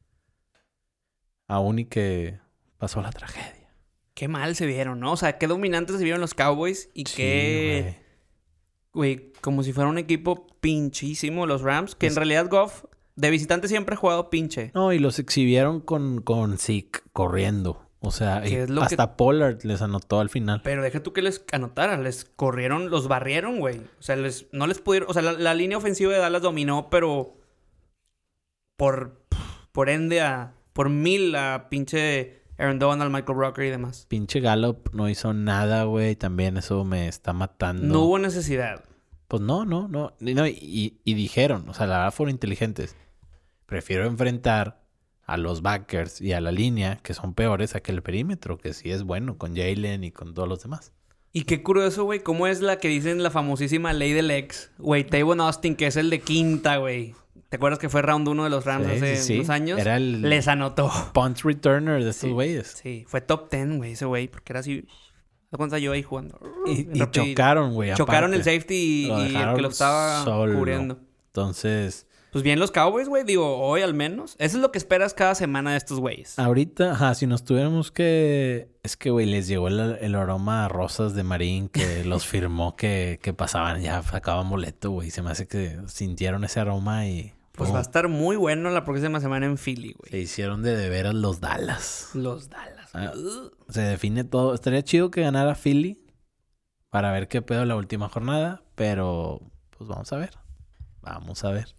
Aún y que pasó la tragedia. Qué mal se vieron, ¿no? O sea, qué dominantes se vieron los Cowboys y Sí, qué... güey. Como si fuera un equipo pinchísimo los Rams, que Es- en realidad Goff de visitante siempre ha jugado pinche. No, y los exhibieron con, con Zeke corriendo. O sea, ¿Qué y es lo que- hasta Pollard les anotó al final. Pero deja tú que les anotara, les corrieron, los barrieron, güey. O sea, les, no les pudieron, o sea, la, la línea ofensiva de Dallas dominó, pero por, por ende a, por mil a pinche Aaron Donald, Michael Rocker y demás. Pinche Gallup no hizo nada, güey. También eso me está matando. No hubo necesidad. Pues no, no, no. Y, no, y- y dijeron, o sea, la verdad fueron inteligentes. Prefiero enfrentar a los backers y a la línea, que son peores, a que el perímetro, que sí es bueno, con Jalen y con todos los demás. Y qué curioso, güey, cómo es la que dicen la famosísima ley del ex. Güey, Tavon Austin, que es el de quinta, güey. ¿Te acuerdas que fue round uno de los Rams Sí, hace sí, unos años? Era el- Les anotó. Punt returner de estos güeyes. Sí, fue top 10, güey, ese güey, porque era así. ¿Te cuenta yo ahí jugando? Y, chocaron, güey. Chocaron aparte. el safety y, el que lo estaba solo. cubriendo. Entonces, Pues bien los Cowboys, güey, digo, hoy al menos. Eso es lo que esperas cada semana de estos güeyes. ahorita, ajá, si nos tuviéramos que... Es que, güey, les llegó el, el aroma a rosas de Marín que los firmó que, que pasaban, ya sacaban boleto, güey. Se me hace que sintieron ese aroma y... Pues va a estar muy bueno la próxima semana en Philly, güey. Se hicieron de de veras los Dallas. Los Dallas. Ah. Se define todo. Estaría chido que ganara Philly para ver qué pedo la última jornada, pero pues vamos a ver. Vamos a ver.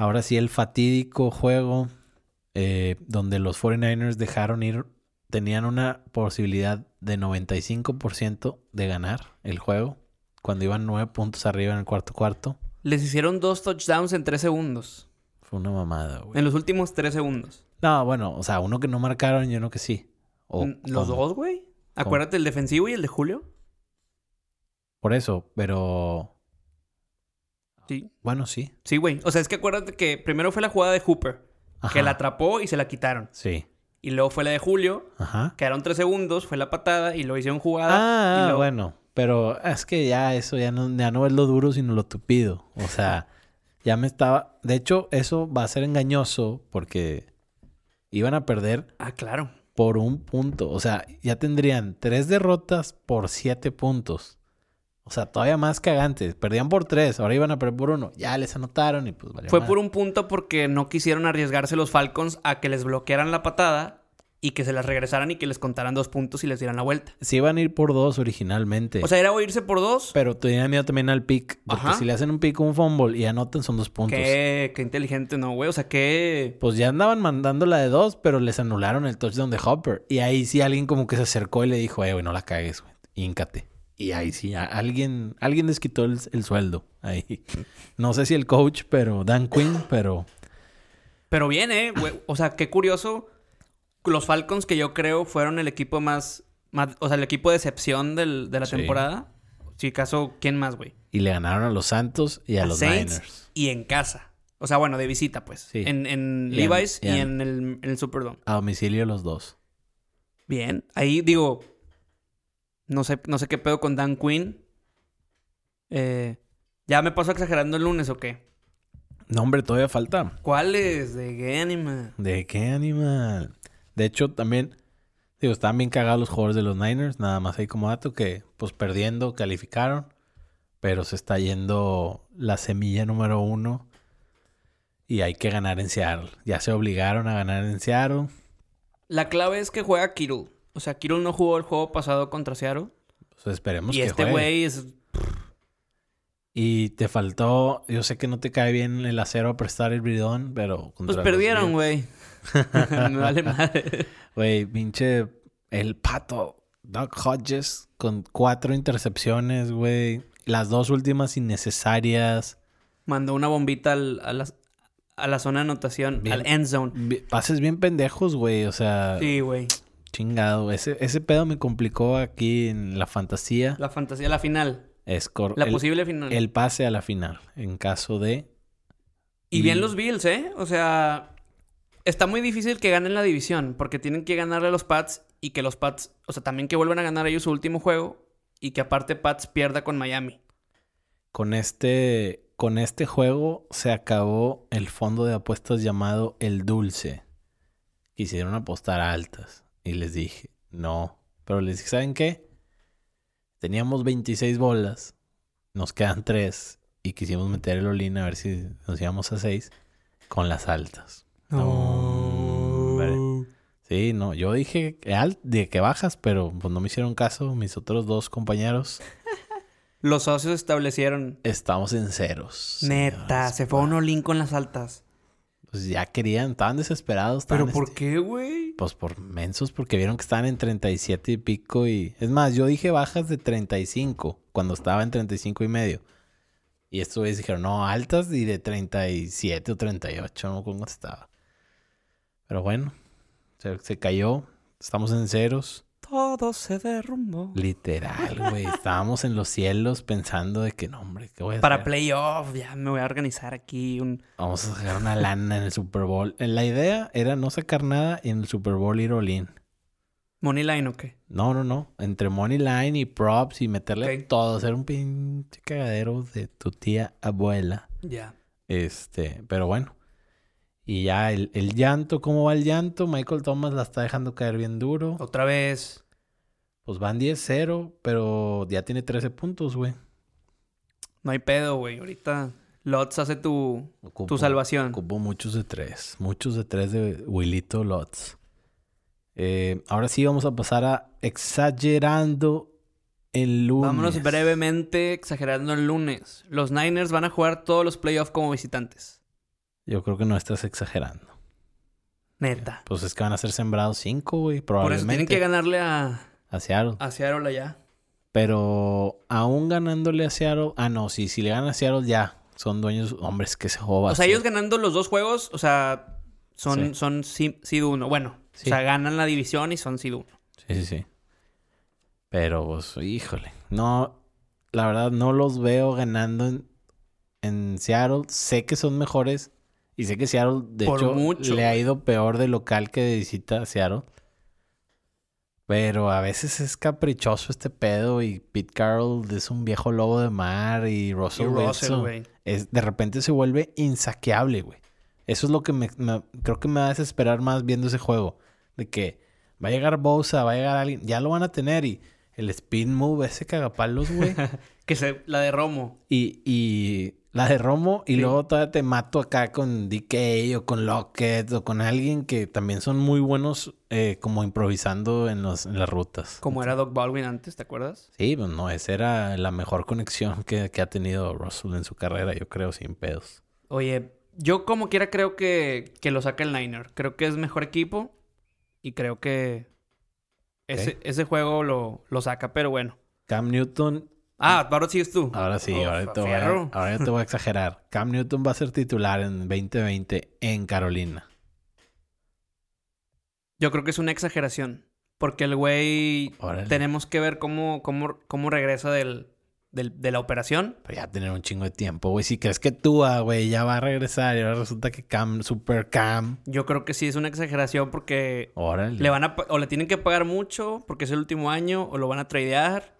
Ahora sí, el fatídico juego eh, donde los 49ers dejaron ir, tenían una posibilidad de 95% de ganar el juego cuando iban nueve puntos arriba en el cuarto cuarto. Les hicieron dos touchdowns en tres segundos. Fue una mamada, güey. En los últimos tres segundos. No, bueno, o sea, uno que no marcaron y uno que sí. O, ¿Los ¿cómo? dos, güey? Acuérdate el defensivo y el de Julio. Por eso, pero Sí. bueno, sí. Sí, güey. O sea, es que acuérdate que primero fue la jugada de Hooper, que la atrapó y se la quitaron. Sí. Y luego fue la de Julio, Ajá. quedaron tres segundos, fue la patada y lo hicieron jugada. Ah, y luego- bueno. Pero es que ya eso ya no, ya no es lo duro, sino lo tupido. O sea, ya me estaba... De hecho, eso va a ser engañoso porque iban a perder Ah, claro. por un punto. O sea, ya tendrían tres derrotas por siete puntos. O sea, todavía más cagantes. Perdían por tres, ahora iban a perder por uno. Ya les anotaron y pues valió Fue por un punto porque no quisieron arriesgarse los Falcons a que les bloquearan la patada y que se las regresaran y que les contaran dos puntos y les dieran la vuelta. Se iban a ir por dos originalmente. O sea, era o irse por dos. pero tenían miedo también al pick. Porque Ajá. si le hacen un pick o un fumble y anotan, son dos puntos. Qué, qué inteligente, ¿no, güey? O sea, qué... Pues ya andaban mandando la de dos, pero les anularon el touchdown de Hopper. Y ahí sí alguien como que se acercó y le dijo, eh, güey, no la cagues, güey. Híncate. Y ahí sí, alguien, alguien les quitó el, el sueldo. Ahí. No sé si el coach, pero Dan Quinn, pero Pero bien, ¿eh? güey. O sea, qué curioso. Los Falcons, que yo creo fueron el equipo más... más- o sea, el equipo de excepción del- de la Sí. temporada. Si caso, ¿quién más, güey? y le ganaron a los Santos y a, A los Saints Niners. Y en casa. O sea, bueno, de visita, pues. Sí. En, en Y en- Levi's y, en, el, en el Superdome. A domicilio los dos. Bien. Ahí digo... No sé, no sé qué pedo con Dan Quinn. Eh, ¿Ya me paso exagerando el lunes o qué? No, hombre, todavía falta. ¿Cuáles? ¿De qué anima? ¿De qué animal? De hecho, también, digo, estaban bien cagados los jugadores de los Niners. Nada más ahí como dato que, pues perdiendo, calificaron. Pero se está yendo la semilla número uno. Y hay que ganar en Seattle. Ya se obligaron a ganar en Seattle. La clave es que juega Kittle. O sea, Kittle no jugó el juego pasado contra Seattle. Pues esperemos y que este güey es... Y te faltó, yo sé que no te cae bien el acero a prestar el bridón, pero... Pues perdieron, güey. me vale madre. Güey, pinche el pato, Doug Hodges, con cuatro intercepciones, güey. Las dos últimas innecesarias. Mandó una bombita al- a, la, a la zona de anotación, Bien. al end zone. Pases bien pendejos, güey. O sea, Sí, güey. Chingado. Ese, ese pedo me complicó aquí en la fantasía. La fantasía, la final. Es cor- La el, posible final. el pase a la final. En caso de. Y bien los Bills, ¿eh? O sea, está muy difícil que ganen la división porque tienen que ganarle a los Pats y que los Pats, o sea, también que vuelvan a ganar ellos su último juego y que aparte Pats pierda con Miami. Con este, con este juego se acabó el fondo de apuestas llamado El Dulce. Quisieron apostar altas. Y les dije, no. Pero les dije, ¿saben qué? Teníamos 26 bolas. Nos quedan 3. Y quisimos meter el olín a ver si nos íbamos a 6. Con las altas. No. Sí, no. Yo dije que al- de que bajas, pero pues no me hicieron caso. Mis otros dos compañeros. Los socios establecieron. Estamos en ceros. Neta, señores. se fue a un link con las altas. Pues ya querían, estaban desesperados. ¿Pero estaban, por este, qué, güey? Pues por mensos, porque vieron que estaban en 37 y pico y... Es más, yo dije bajas de 35 cuando estaba en 35 y medio. Y estos güeyes dijeron, no, altas y de 37 o 38, no cómo estaba. Pero bueno, se, se cayó, estamos en ceros. Todo se derrumbó. Literal, güey. Estábamos en los cielos pensando de que, no, hombre, ¿qué voy a Para hacer? playoff, ya me voy a organizar aquí un... Vamos a sacar una lana en el Super Bowl. Eh, La idea era no sacar nada y en el Super Bowl ir all in. Money line o qué. No, no, no. Entre money line y props y meterle todo. Hacer un pinche cagadero de tu tía abuela. Ya. Este, pero bueno. Y ya el, el llanto, ¿cómo va el llanto? Michael Thomas la está dejando caer bien duro. Otra vez. Pues van 10-0, pero ya tiene 13 puntos, güey. No hay pedo, güey. Ahorita Lots hace tu, Ocupo- tu salvación. Ocupo muchos de tres. Muchos de tres de Willito Lots. Eh, ahora sí vamos a pasar a exagerando el lunes. Vámonos brevemente exagerando el lunes. Los Niners van a jugar todos los playoffs como visitantes. Yo creo que no estás exagerando. Neta. Pues es que van a ser sembrados cinco, güey, Por eso probablemente. tienen que ganarle a, A Seattle. a Seattle allá. Pero aún ganándole a Seattle... Ah, no, sí, si le ganan a Seattle ya. Son dueños... Hombre, es que ese juego va O sea, ellos ganando los dos juegos, o sea, son, Sí. son seed uno. Bueno, Sí. o sea, ganan la división y son seed uno. Sí, sí, sí. Pero, pues, híjole. No, la verdad, no los veo ganando en, en Seattle. Sé que son mejores. Y sé que Seattle, de Por hecho, mucho, le ha ido peor de local que de visita a Seattle. Pero a veces es caprichoso este pedo. Y Pete Carroll es un viejo lobo de mar. Y Russell, Y Russell, Wilson es, de repente se vuelve insaqueable, güey. Eso es lo que me, me- creo que me va a desesperar más viendo ese juego. De que va a llegar Bosa, va a llegar alguien, ya lo van a tener y el spin move, ese cagapalos, güey. Que se, la de Romo. y, y la de Romo y Sí. luego todavía te mato acá con DK o con Lockett o con alguien que también son muy buenos eh, como improvisando en, los, en las rutas. Como era Doc Baldwin antes, ¿te acuerdas? Sí, pues no, esa era la mejor conexión que, que ha tenido Russell en su carrera, yo creo, sin pedos. Oye, yo como quiera creo que, que lo saca el Niner. Creo que es mejor equipo y creo que ese, ese juego lo, lo saca, pero bueno. Cam Newton Ah, ahora sigues tú. Ahora sí, ahora, te voy a, ahora te voy a exagerar. Cam Newton va a ser titular en 2020 en Carolina. Yo creo que es una exageración. Porque el güey... Órale. Tenemos que ver cómo, cómo, cómo regresa del, del- de la operación. Pero ya tener un chingo de tiempo, güey. Si crees que Tua, güey, ya va a regresar y ahora resulta que Cam, Super Cam. Yo creo que sí es una exageración porque Órale. le van a o le tienen que pagar mucho porque es el último año o lo van a tradear.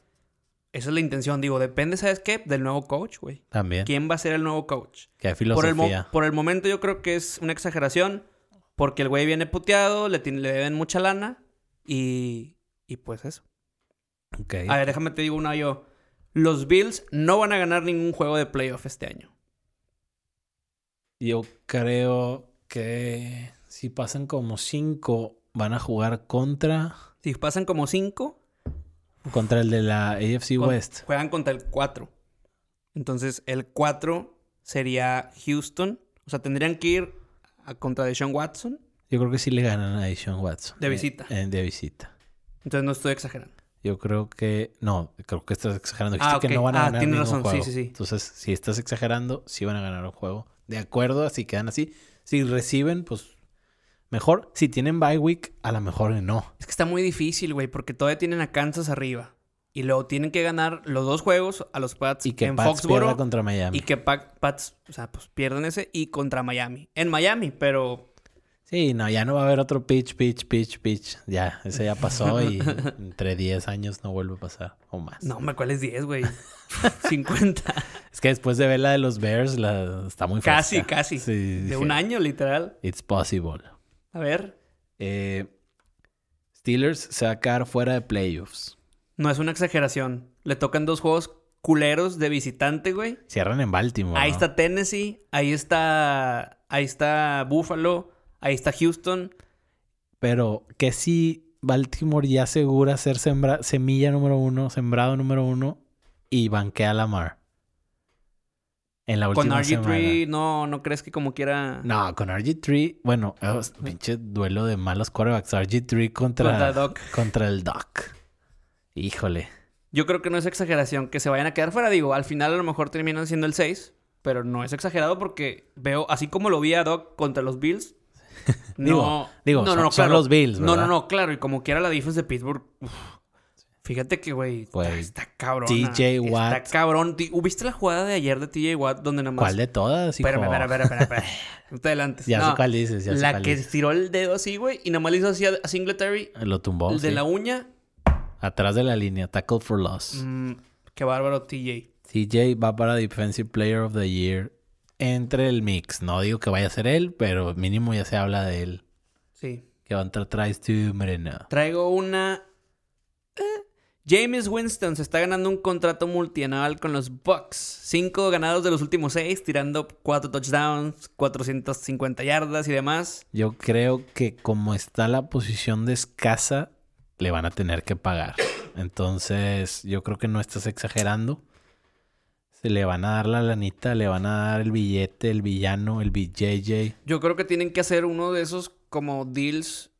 Esa es la intención. Digo, depende, ¿sabes qué? Del nuevo coach, güey. También. ¿Quién va a ser el nuevo coach? Que hay Por el, mo- filosofía. por el momento yo creo que es una exageración porque el güey viene puteado, le, le deben mucha lana y, y pues eso. Ok. A ver, déjame te digo una yo. Los Bills no van a ganar ningún juego de playoff este año. Yo creo que si pasan como cinco, van a jugar contra, Si pasan como cinco, contra el de la AFC con- West. juegan contra el 4. Entonces, el 4 sería Houston. O sea, tendrían que ir a contra Deshaun Watson. Yo creo que sí le ganan a Deshaun Watson. De Eh, visita. eh, de visita. Entonces, no estoy exagerando. Yo creo que... No, creo que estás exagerando. Ah, Dijiste que no van a Ah, ganar tienes razón. Sí, juego. sí, sí. Entonces, si estás exagerando, sí van a ganar un juego. De acuerdo, así quedan así. Si reciben, pues... Mejor. Si tienen bye week, a lo mejor no. Es que está muy difícil, güey, porque todavía tienen a Kansas arriba. Y luego tienen que ganar los dos juegos a los Pats Y que en Pats Foxboro. contra Miami. Y que Pa- Pats, o sea, pues pierden ese y contra Miami. En Miami, pero Sí, no, ya no va a haber otro pitch, pitch, pitch, pitch. Ya, ese ya pasó y entre 10 años no vuelve a pasar o más. no, me cuál es 10, güey. 50. Es que después de ver la de los Bears, la, está muy fácil. Casi, casi. de un año, literal. It's possible. A ver, Eh, Steelers se va a quedar fuera de playoffs. no es una exageración. Le tocan dos juegos culeros de visitante, güey. Cierran en Baltimore. Ahí está Tennessee, ahí está ahí está Buffalo, ahí está Houston. Pero que si Baltimore ya asegura ser sembra- semilla número uno, sembrado número uno y banquea a Lamar. En la Con última RG3 semana. no no crees que como quiera No, con RG3, bueno, es pinche duelo de malos quarterbacks. RG3 contra, Contra Doc. contra el Doc. Híjole. Yo creo que no es exageración que se vayan a quedar fuera. Digo, al final a lo mejor terminan siendo el 6. Pero no es exagerado porque veo, así como lo vi a Doc contra los Bills. No, digo, no, son- no, son claro. los Bills, No, no, ¿verdad? no, claro. Y como quiera la defensa de Pittsburgh. uf, fíjate que, güey, está, está cabrón. TJ Watt. Está cabrón. ¿Viste la jugada de ayer de TJ Watt donde nada más. ¿Cuál de todas, hijo? Espérame, espérame, espérame, espérame. Adelantes. Ya sé No, cuál dices, ya sé La cuál que dices. estiró el dedo así, güey, y nada más le hizo así a Singletary. Lo tumbó, el de sí. la uña. Atrás de la línea. Tackle for loss. mm, qué bárbaro, TJ. CJ va para Defensive Player of the Year entre el mix. No digo que vaya a ser él, pero mínimo ya se habla de él. Sí. Que va a entrar atrás de Moreno. Traigo una. eh, James Winston se está ganando un contrato multianual con los Bucks. Cinco ganados de los últimos seis, tirando cuatro touchdowns, 450 yardas y demás. Yo creo que como está la posición de escasa, le van a tener que pagar. Entonces, yo creo que no estás exagerando. Se le van a dar la lanita, le van a dar el billete, el villano, el BJJ. Yo creo que tienen que hacer uno de esos como deals,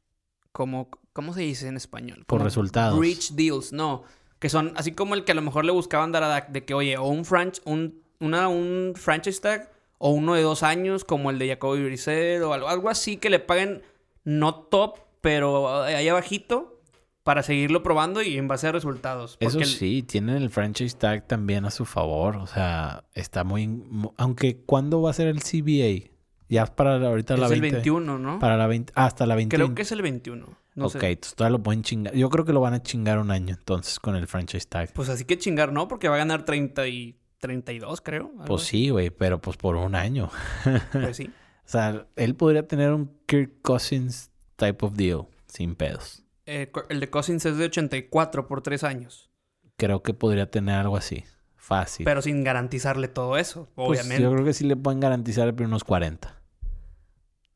como, ¿cómo se dice en español? Por resultados. Rich deals, no. Que son así como el que a lo mejor le buscaban dar a Dak, de que, oye, o un, franch, un, una, un franchise tag, o uno de dos años, como el de Jacoby Brissett, o algo, algo así que le paguen no top, pero ahí abajito, para seguirlo probando y en base a resultados. Eso el- sí, tienen el franchise tag también a su favor. O sea, está muy... mu- Aunque, ¿cuándo va a ser el CBA? Ya para la- ahorita la es el 20. 21, ¿no? Para la 20... ah, hasta la 20. Creo que es el 21. No ok, sé. entonces todavía lo pueden chingar. Yo creo que lo van a chingar un año entonces con el franchise tag. Pues así que chingar, ¿no? Porque va a ganar 30 y 32, creo. Pues así. sí, güey, pero pues por un año. Pues sí. O sea, él podría tener un Kirk Cousins type of deal, sin pedos. Eh, el de Cousins es de 84 por 3 años. Creo que podría tener algo así. Fácil. Pero sin garantizarle todo eso, Pues, obviamente. yo creo que sí le pueden garantizar unos 40.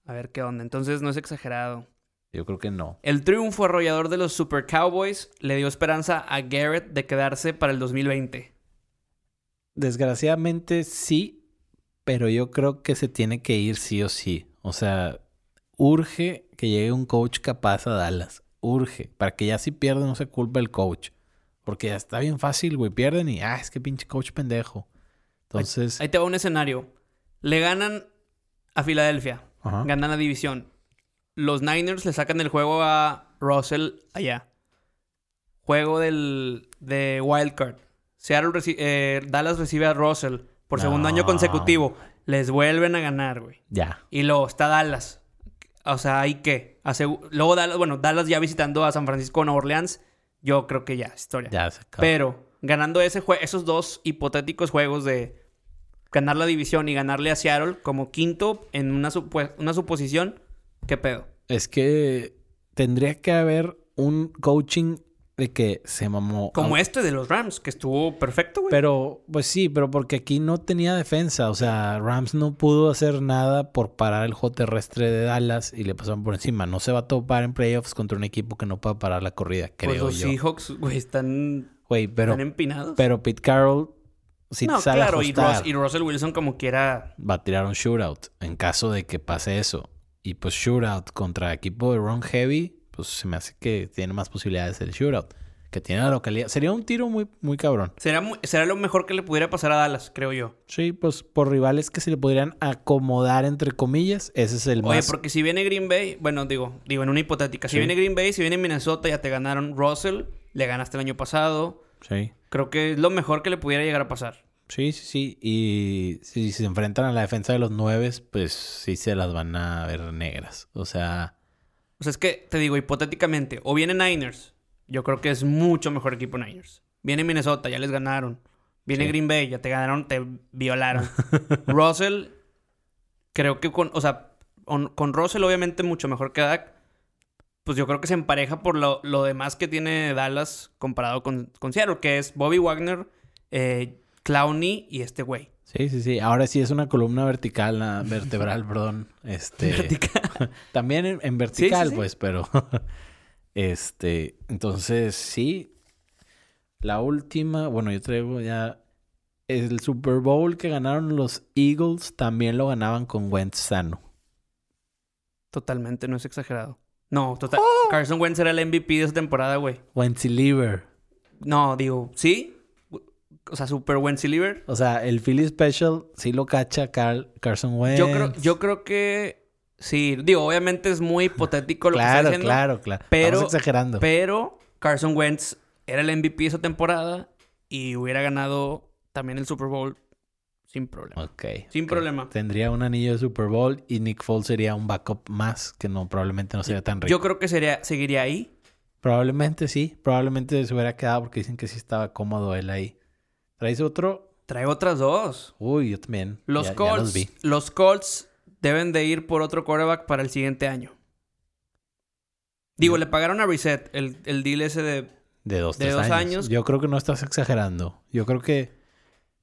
A ver qué onda. Entonces no es exagerado. Yo creo que no. El triunfo arrollador de los Super Cowboys le dio esperanza a Garrett de quedarse para el 2020. Desgraciadamente sí, pero yo creo que se tiene que ir sí o sí. O sea, urge que llegue un coach capaz a Dallas. Urge. Para que ya si pierden no se culpe el coach. Porque ya está bien fácil, güey. Pierden y, ah, es que pinche coach pendejo. Entonces, Ahí te va un escenario. Le ganan a Filadelfia. Ajá. Ganan la división. Los Niners le sacan el juego a Russell allá. Juego del, de Wildcard. Seattle reci- eh, Dallas recibe a Russell por segundo año consecutivo. Les vuelven a ganar, güey. Ya. Y luego está Dallas. O sea, ¿hay qué? Asegu- luego Dallas, bueno, Dallas ya visitando a San Francisco o Nueva Orleans. Yo creo que ya, historia. Ya se acabó. Pero ganando ese esos dos hipotéticos juegos de ganar la división y ganarle a Seattle como quinto en una, supu- una suposición, ¿qué pedo? Es que tendría que haber un coaching de que se mamó. Como este de los Rams, que estuvo perfecto, güey. Pero, pues sí, pero porque aquí no tenía defensa. O sea, Rams no pudo hacer nada por parar el juego terrestre de Dallas y le pasaron por encima. No se va a topar en playoffs contra un equipo que no pueda parar la corrida, pues creo los yo. Seahawks, güey, están, Güey, pero, están empinados. pero Pete Carroll, si no, sabe claro, y, Russell Wilson como quiera... va a tirar un shootout en caso de que pase eso. Y pues shootout contra equipo de Ron Heavy, pues se me hace que tiene más posibilidades el shootout. Que tiene la localidad. Sería un tiro muy, muy cabrón. Será, será lo mejor que le pudiera pasar a Dallas, creo yo. Sí, pues por rivales que se le podrían acomodar entre comillas, ese es el Oye, más. porque si viene Green Bay, bueno, digo, digo en una hipotética, si viene Green Bay, si viene Minnesota, ya te ganaron Russell, le ganaste el año pasado. Sí. Creo que es lo mejor que le pudiera llegar a pasar. Sí, sí, sí. Y si se enfrentan a la defensa de los nueves, pues sí se las van a ver negras. O sea, O sea, es que te digo, hipotéticamente, o viene Niners, yo creo que es mucho mejor equipo Niners. Viene Minnesota, ya les ganaron. Viene Sí. Green Bay, ya te ganaron, te violaron. Russell, creo que con, o sea, con, con Russell obviamente mucho mejor que Dak. Pues yo creo que se empareja por lo, lo demás que tiene Dallas comparado con, con Seattle, que es Bobby Wagner, eh, Clowney y este güey. sí, sí, sí. Ahora sí es una columna vertical, vertebral, perdón. Este. Vertical. También en, en vertical, sí. pues, pero. este. Entonces, sí. La última, bueno, yo traigo ya. El Super Bowl que ganaron los Eagles también lo ganaban con Wentz sano. Totalmente, no es exagerado. No, total. ¡Oh! Carson Wentz era el MVP de esa temporada, güey. Wentz liver. No, digo, ¿sí? O sea, super Wentz liver. O sea, el Philly Special sí lo cacha Carl, Carson Wentz. Yo creo, yo creo que sí. Digo, obviamente es muy hipotético lo que Claro, está diciendo. claro, claro. pero- Estamos exagerando. Pero Carson Wentz era el MVP esa temporada y hubiera ganado también el Super Bowl sin problema. Ok. Sin problema. Tendría un anillo de Super Bowl y Nick Foles sería un backup más que no, probablemente no sería tan rico. Yo creo que sería, seguiría ahí. Probablemente sí. Probablemente se hubiera quedado porque dicen que sí estaba cómodo él ahí. ¿Traes otro? Trae otras dos. Uy, yo también. Los Ya- ya Colts. los vi. los Colts deben de ir por otro quarterback para el siguiente año. Digo, le pagaron a Reset el, el deal ese de De dos, de tres dos años. años. Yo creo que no estás exagerando. Yo creo que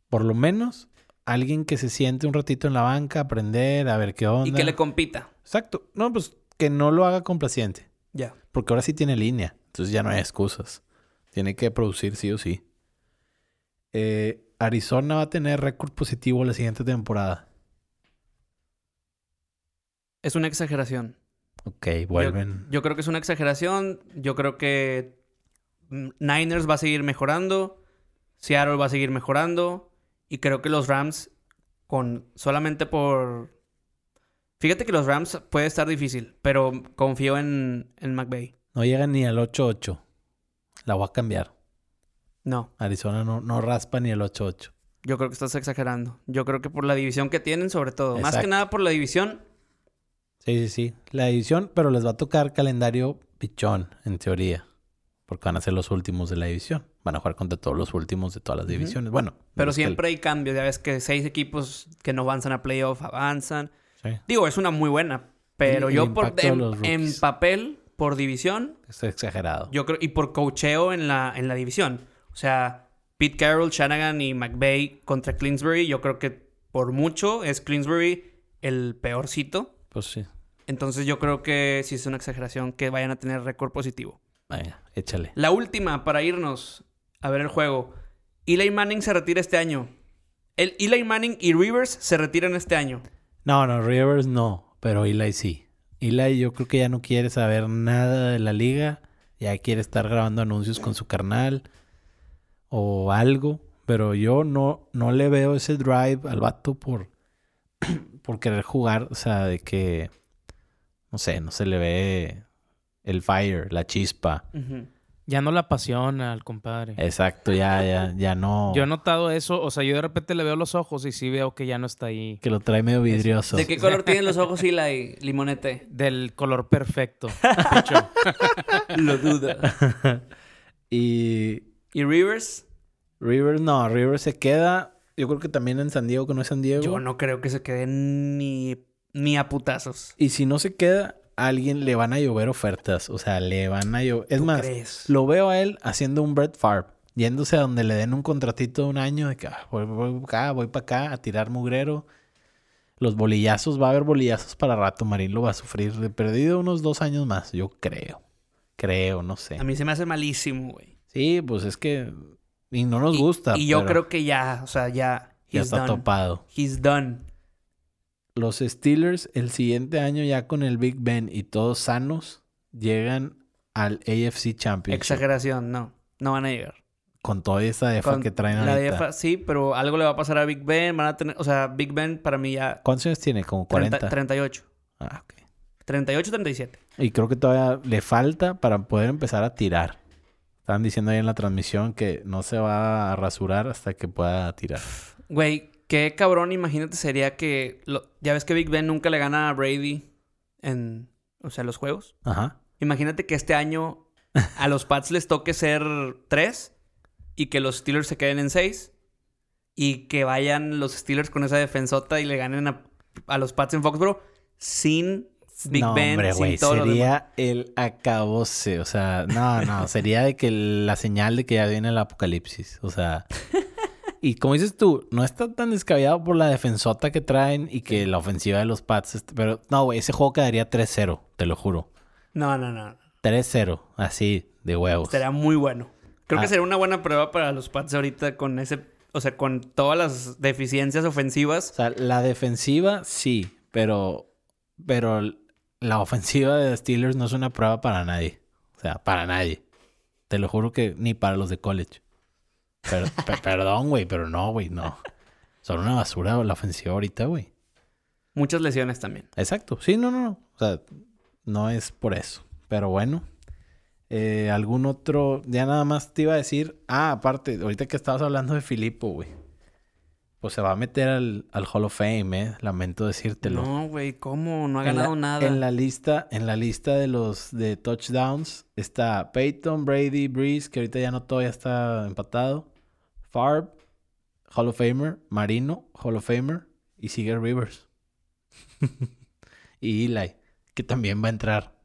por lo menos alguien que se siente un ratito en la banca, aprender, a ver qué onda. y que le compita. Exacto. No, pues que no lo haga complaciente. Ya. Porque ahora sí tiene línea. Entonces ya no hay excusas. Tiene que producir sí o sí. Eh, Arizona va a tener récord positivo la siguiente temporada. Es una exageración. Ok, vuelven. Yo creo que es una exageración. Yo creo que mm, Niners va a seguir mejorando. Seattle va a seguir mejorando. Y creo que los Rams, con solamente por. Fíjate que los Rams puede estar difícil, pero confío en, en McVay. No llegan ni al 8-8. La voy a cambiar. No, Arizona no, no raspa ni el 8-8. yo creo que estás exagerando. Yo creo que por la división que tienen, sobre todo. Más que nada por la división. Sí, sí, sí. La división, pero les va a tocar calendario pichón, en teoría. Porque van a ser los últimos de la división. Van a jugar contra todos los últimos de todas las divisiones. Bueno. Pero siempre hay cambios. Ya ves que seis equipos que no avanzan a playoff avanzan. Sí, Digo, es una muy buena. Pero El- el yo por en, en papel, por división, es exagerado. yo creo, y por cocheo en la, en la división. O sea, Pete Carroll, Shanahan y McVay contra Clinsbury, yo creo que por mucho es Clinsbury el peorcito. Pues sí. Entonces yo creo que sí es una exageración que vayan a tener récord positivo. Venga, échale. La última para irnos a ver el juego. Eli Manning se retira este año. El Eli Manning y Rivers se retiran este año. No, no, Rivers no. Pero Eli sí. Eli yo creo que ya no quiere saber nada de la liga. Ya quiere estar grabando anuncios con su carnal. O algo. Pero yo no, no le veo ese drive al vato por, por querer jugar. O sea, de que... No sé, no se le ve el fire, la chispa. Ya no la apasiona al compadre. Exacto, ya, ya, ya no. Yo he notado eso. O sea, yo de repente le veo los ojos y sí veo que ya no está ahí. Que lo trae medio vidrioso. ¿De qué color tienen los ojos Eli, Limonete? Del color perfecto. Lo dudo. Y ¿Y Rivers? Rivers, no, Rivers se queda. Yo creo que también en San Diego, que no es San Diego. Yo no creo que se quede ni, ni a putazos. Y si no se queda, a alguien le van a llover ofertas. O sea, le van a llover. Es ¿Tú más, crees? lo veo a él haciendo un Brett Favre. Yéndose a donde le den un contratito de un año de que ah, voy, voy para acá, voy para acá a tirar mugrero. Los bolillazos, va a haber bolillazos para rato. Marín lo va a sufrir de perdido unos dos años más, yo creo. Creo, no sé. A mí se me hace malísimo, güey. Sí, pues es que. Y no nos Y- gusta. Y yo creo que ya, o sea, ya. Ya está done. topado. He's done. Los Steelers el siguiente año ya con el Big Ben y todos sanos llegan al AFC Championship. Exageración, no. No van a llegar. Con toda esa defa Con que traen la ahorita. DEFA, sí, pero algo le va a pasar a Big Ben. Van a tener, o sea, Big Ben para mí ya. ¿Cuántos años tiene? Como 30 40. 38. Ah, ok. 38, 37. Y creo que todavía le falta para poder empezar a tirar. Estaban diciendo ahí en la transmisión que no se va a rasurar hasta que pueda tirar. Güey, qué cabrón, imagínate, sería que. lo- ya ves que Big Ben nunca le gana a Brady en. O sea, los juegos. Ajá. Imagínate que este año a los Pats les toque ser 3 y que los Steelers se queden en 6 y que vayan los Steelers con esa defensota y le ganen a, a los Pats en Foxborough sin Big no, Ben, hombre, sin lo demás. Sería el acabose. O sea, no, no. sería de que la señal de que ya viene el apocalipsis. O sea. Y como dices tú, no está tan descabellado por la defensota que traen y que la ofensiva de los Pats. Pero no, güey, ese juego quedaría 3-0, te lo juro. No, no, no. 3-0, así, de huevos. Sería muy bueno. Creo Ah. que sería una buena prueba para los Pats ahorita con ese... O sea, con todas las deficiencias ofensivas. O sea, la defensiva sí, pero, pero la ofensiva de Steelers no es una prueba para nadie. O sea, para nadie. Te lo juro que ni para los de college. Per- per- perdón, güey, pero no, güey, no. Son una basura la ofensiva ahorita, güey. Muchas lesiones también. Exacto. Sí, no, no, no. O sea, no es por eso. Pero bueno. Eh, ¿Algún otro? Ya nada más te iba a decir. Ah, aparte, ahorita que estabas hablando de Filipo, güey. Pues se va a meter al, al Hall of Fame, ¿eh? Lamento decírtelo. No, güey, ¿cómo? No ha En la- ganado nada. En la lista, en la lista de los de touchdowns está Peyton, Brady, Breeze, que ahorita ya no todavía está empatado. Favre, Hall of Famer, Marino, Hall of Famer, y sigue Rivers. y Eli, que también va a entrar.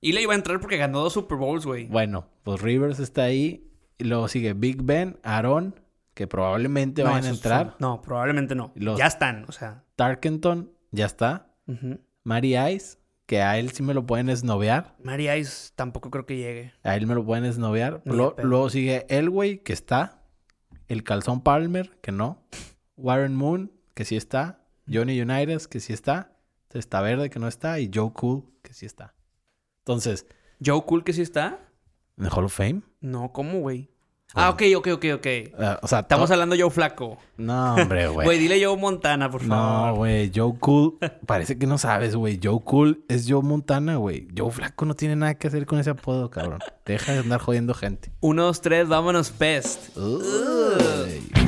Y le iba a entrar porque ganó dos Super Bowls, güey. Bueno, pues Rivers está ahí. Y luego sigue Big Ben, Aaron, que probablemente No, vayan a entrar. son- No, probablemente no. Los- Ya están, o sea. Tarkenton, ya está. Mary Ice, que a él sí me lo pueden esnovear. Mary Ice tampoco creo que llegue. A él me lo pueden esnovear. Pedo. luego sigue Elway, que está. El Calzón Palmer, que no. Warren Moon, que sí está. Johnny Unitas, que sí está. Está Verde, que no está. Y Joe Cool, que sí está. Entonces, Joe Cool que sí está. ¿en el Hall of Fame? No, ¿cómo, güey? Ah, ok, ok, ok, ok. Ah, o sea, Estamos hablando de Joe Flaco. No, hombre, Güey, güey. dile Joe Montana, por no, favor. güey. Joe Cool. Parece que no sabes, güey. Joe Cool es Joe Montana, güey. Joe Flaco no tiene nada que hacer con ese apodo, cabrón. Deja de andar jodiendo gente. Uno, dos, tres, vámonos, pest. Uy.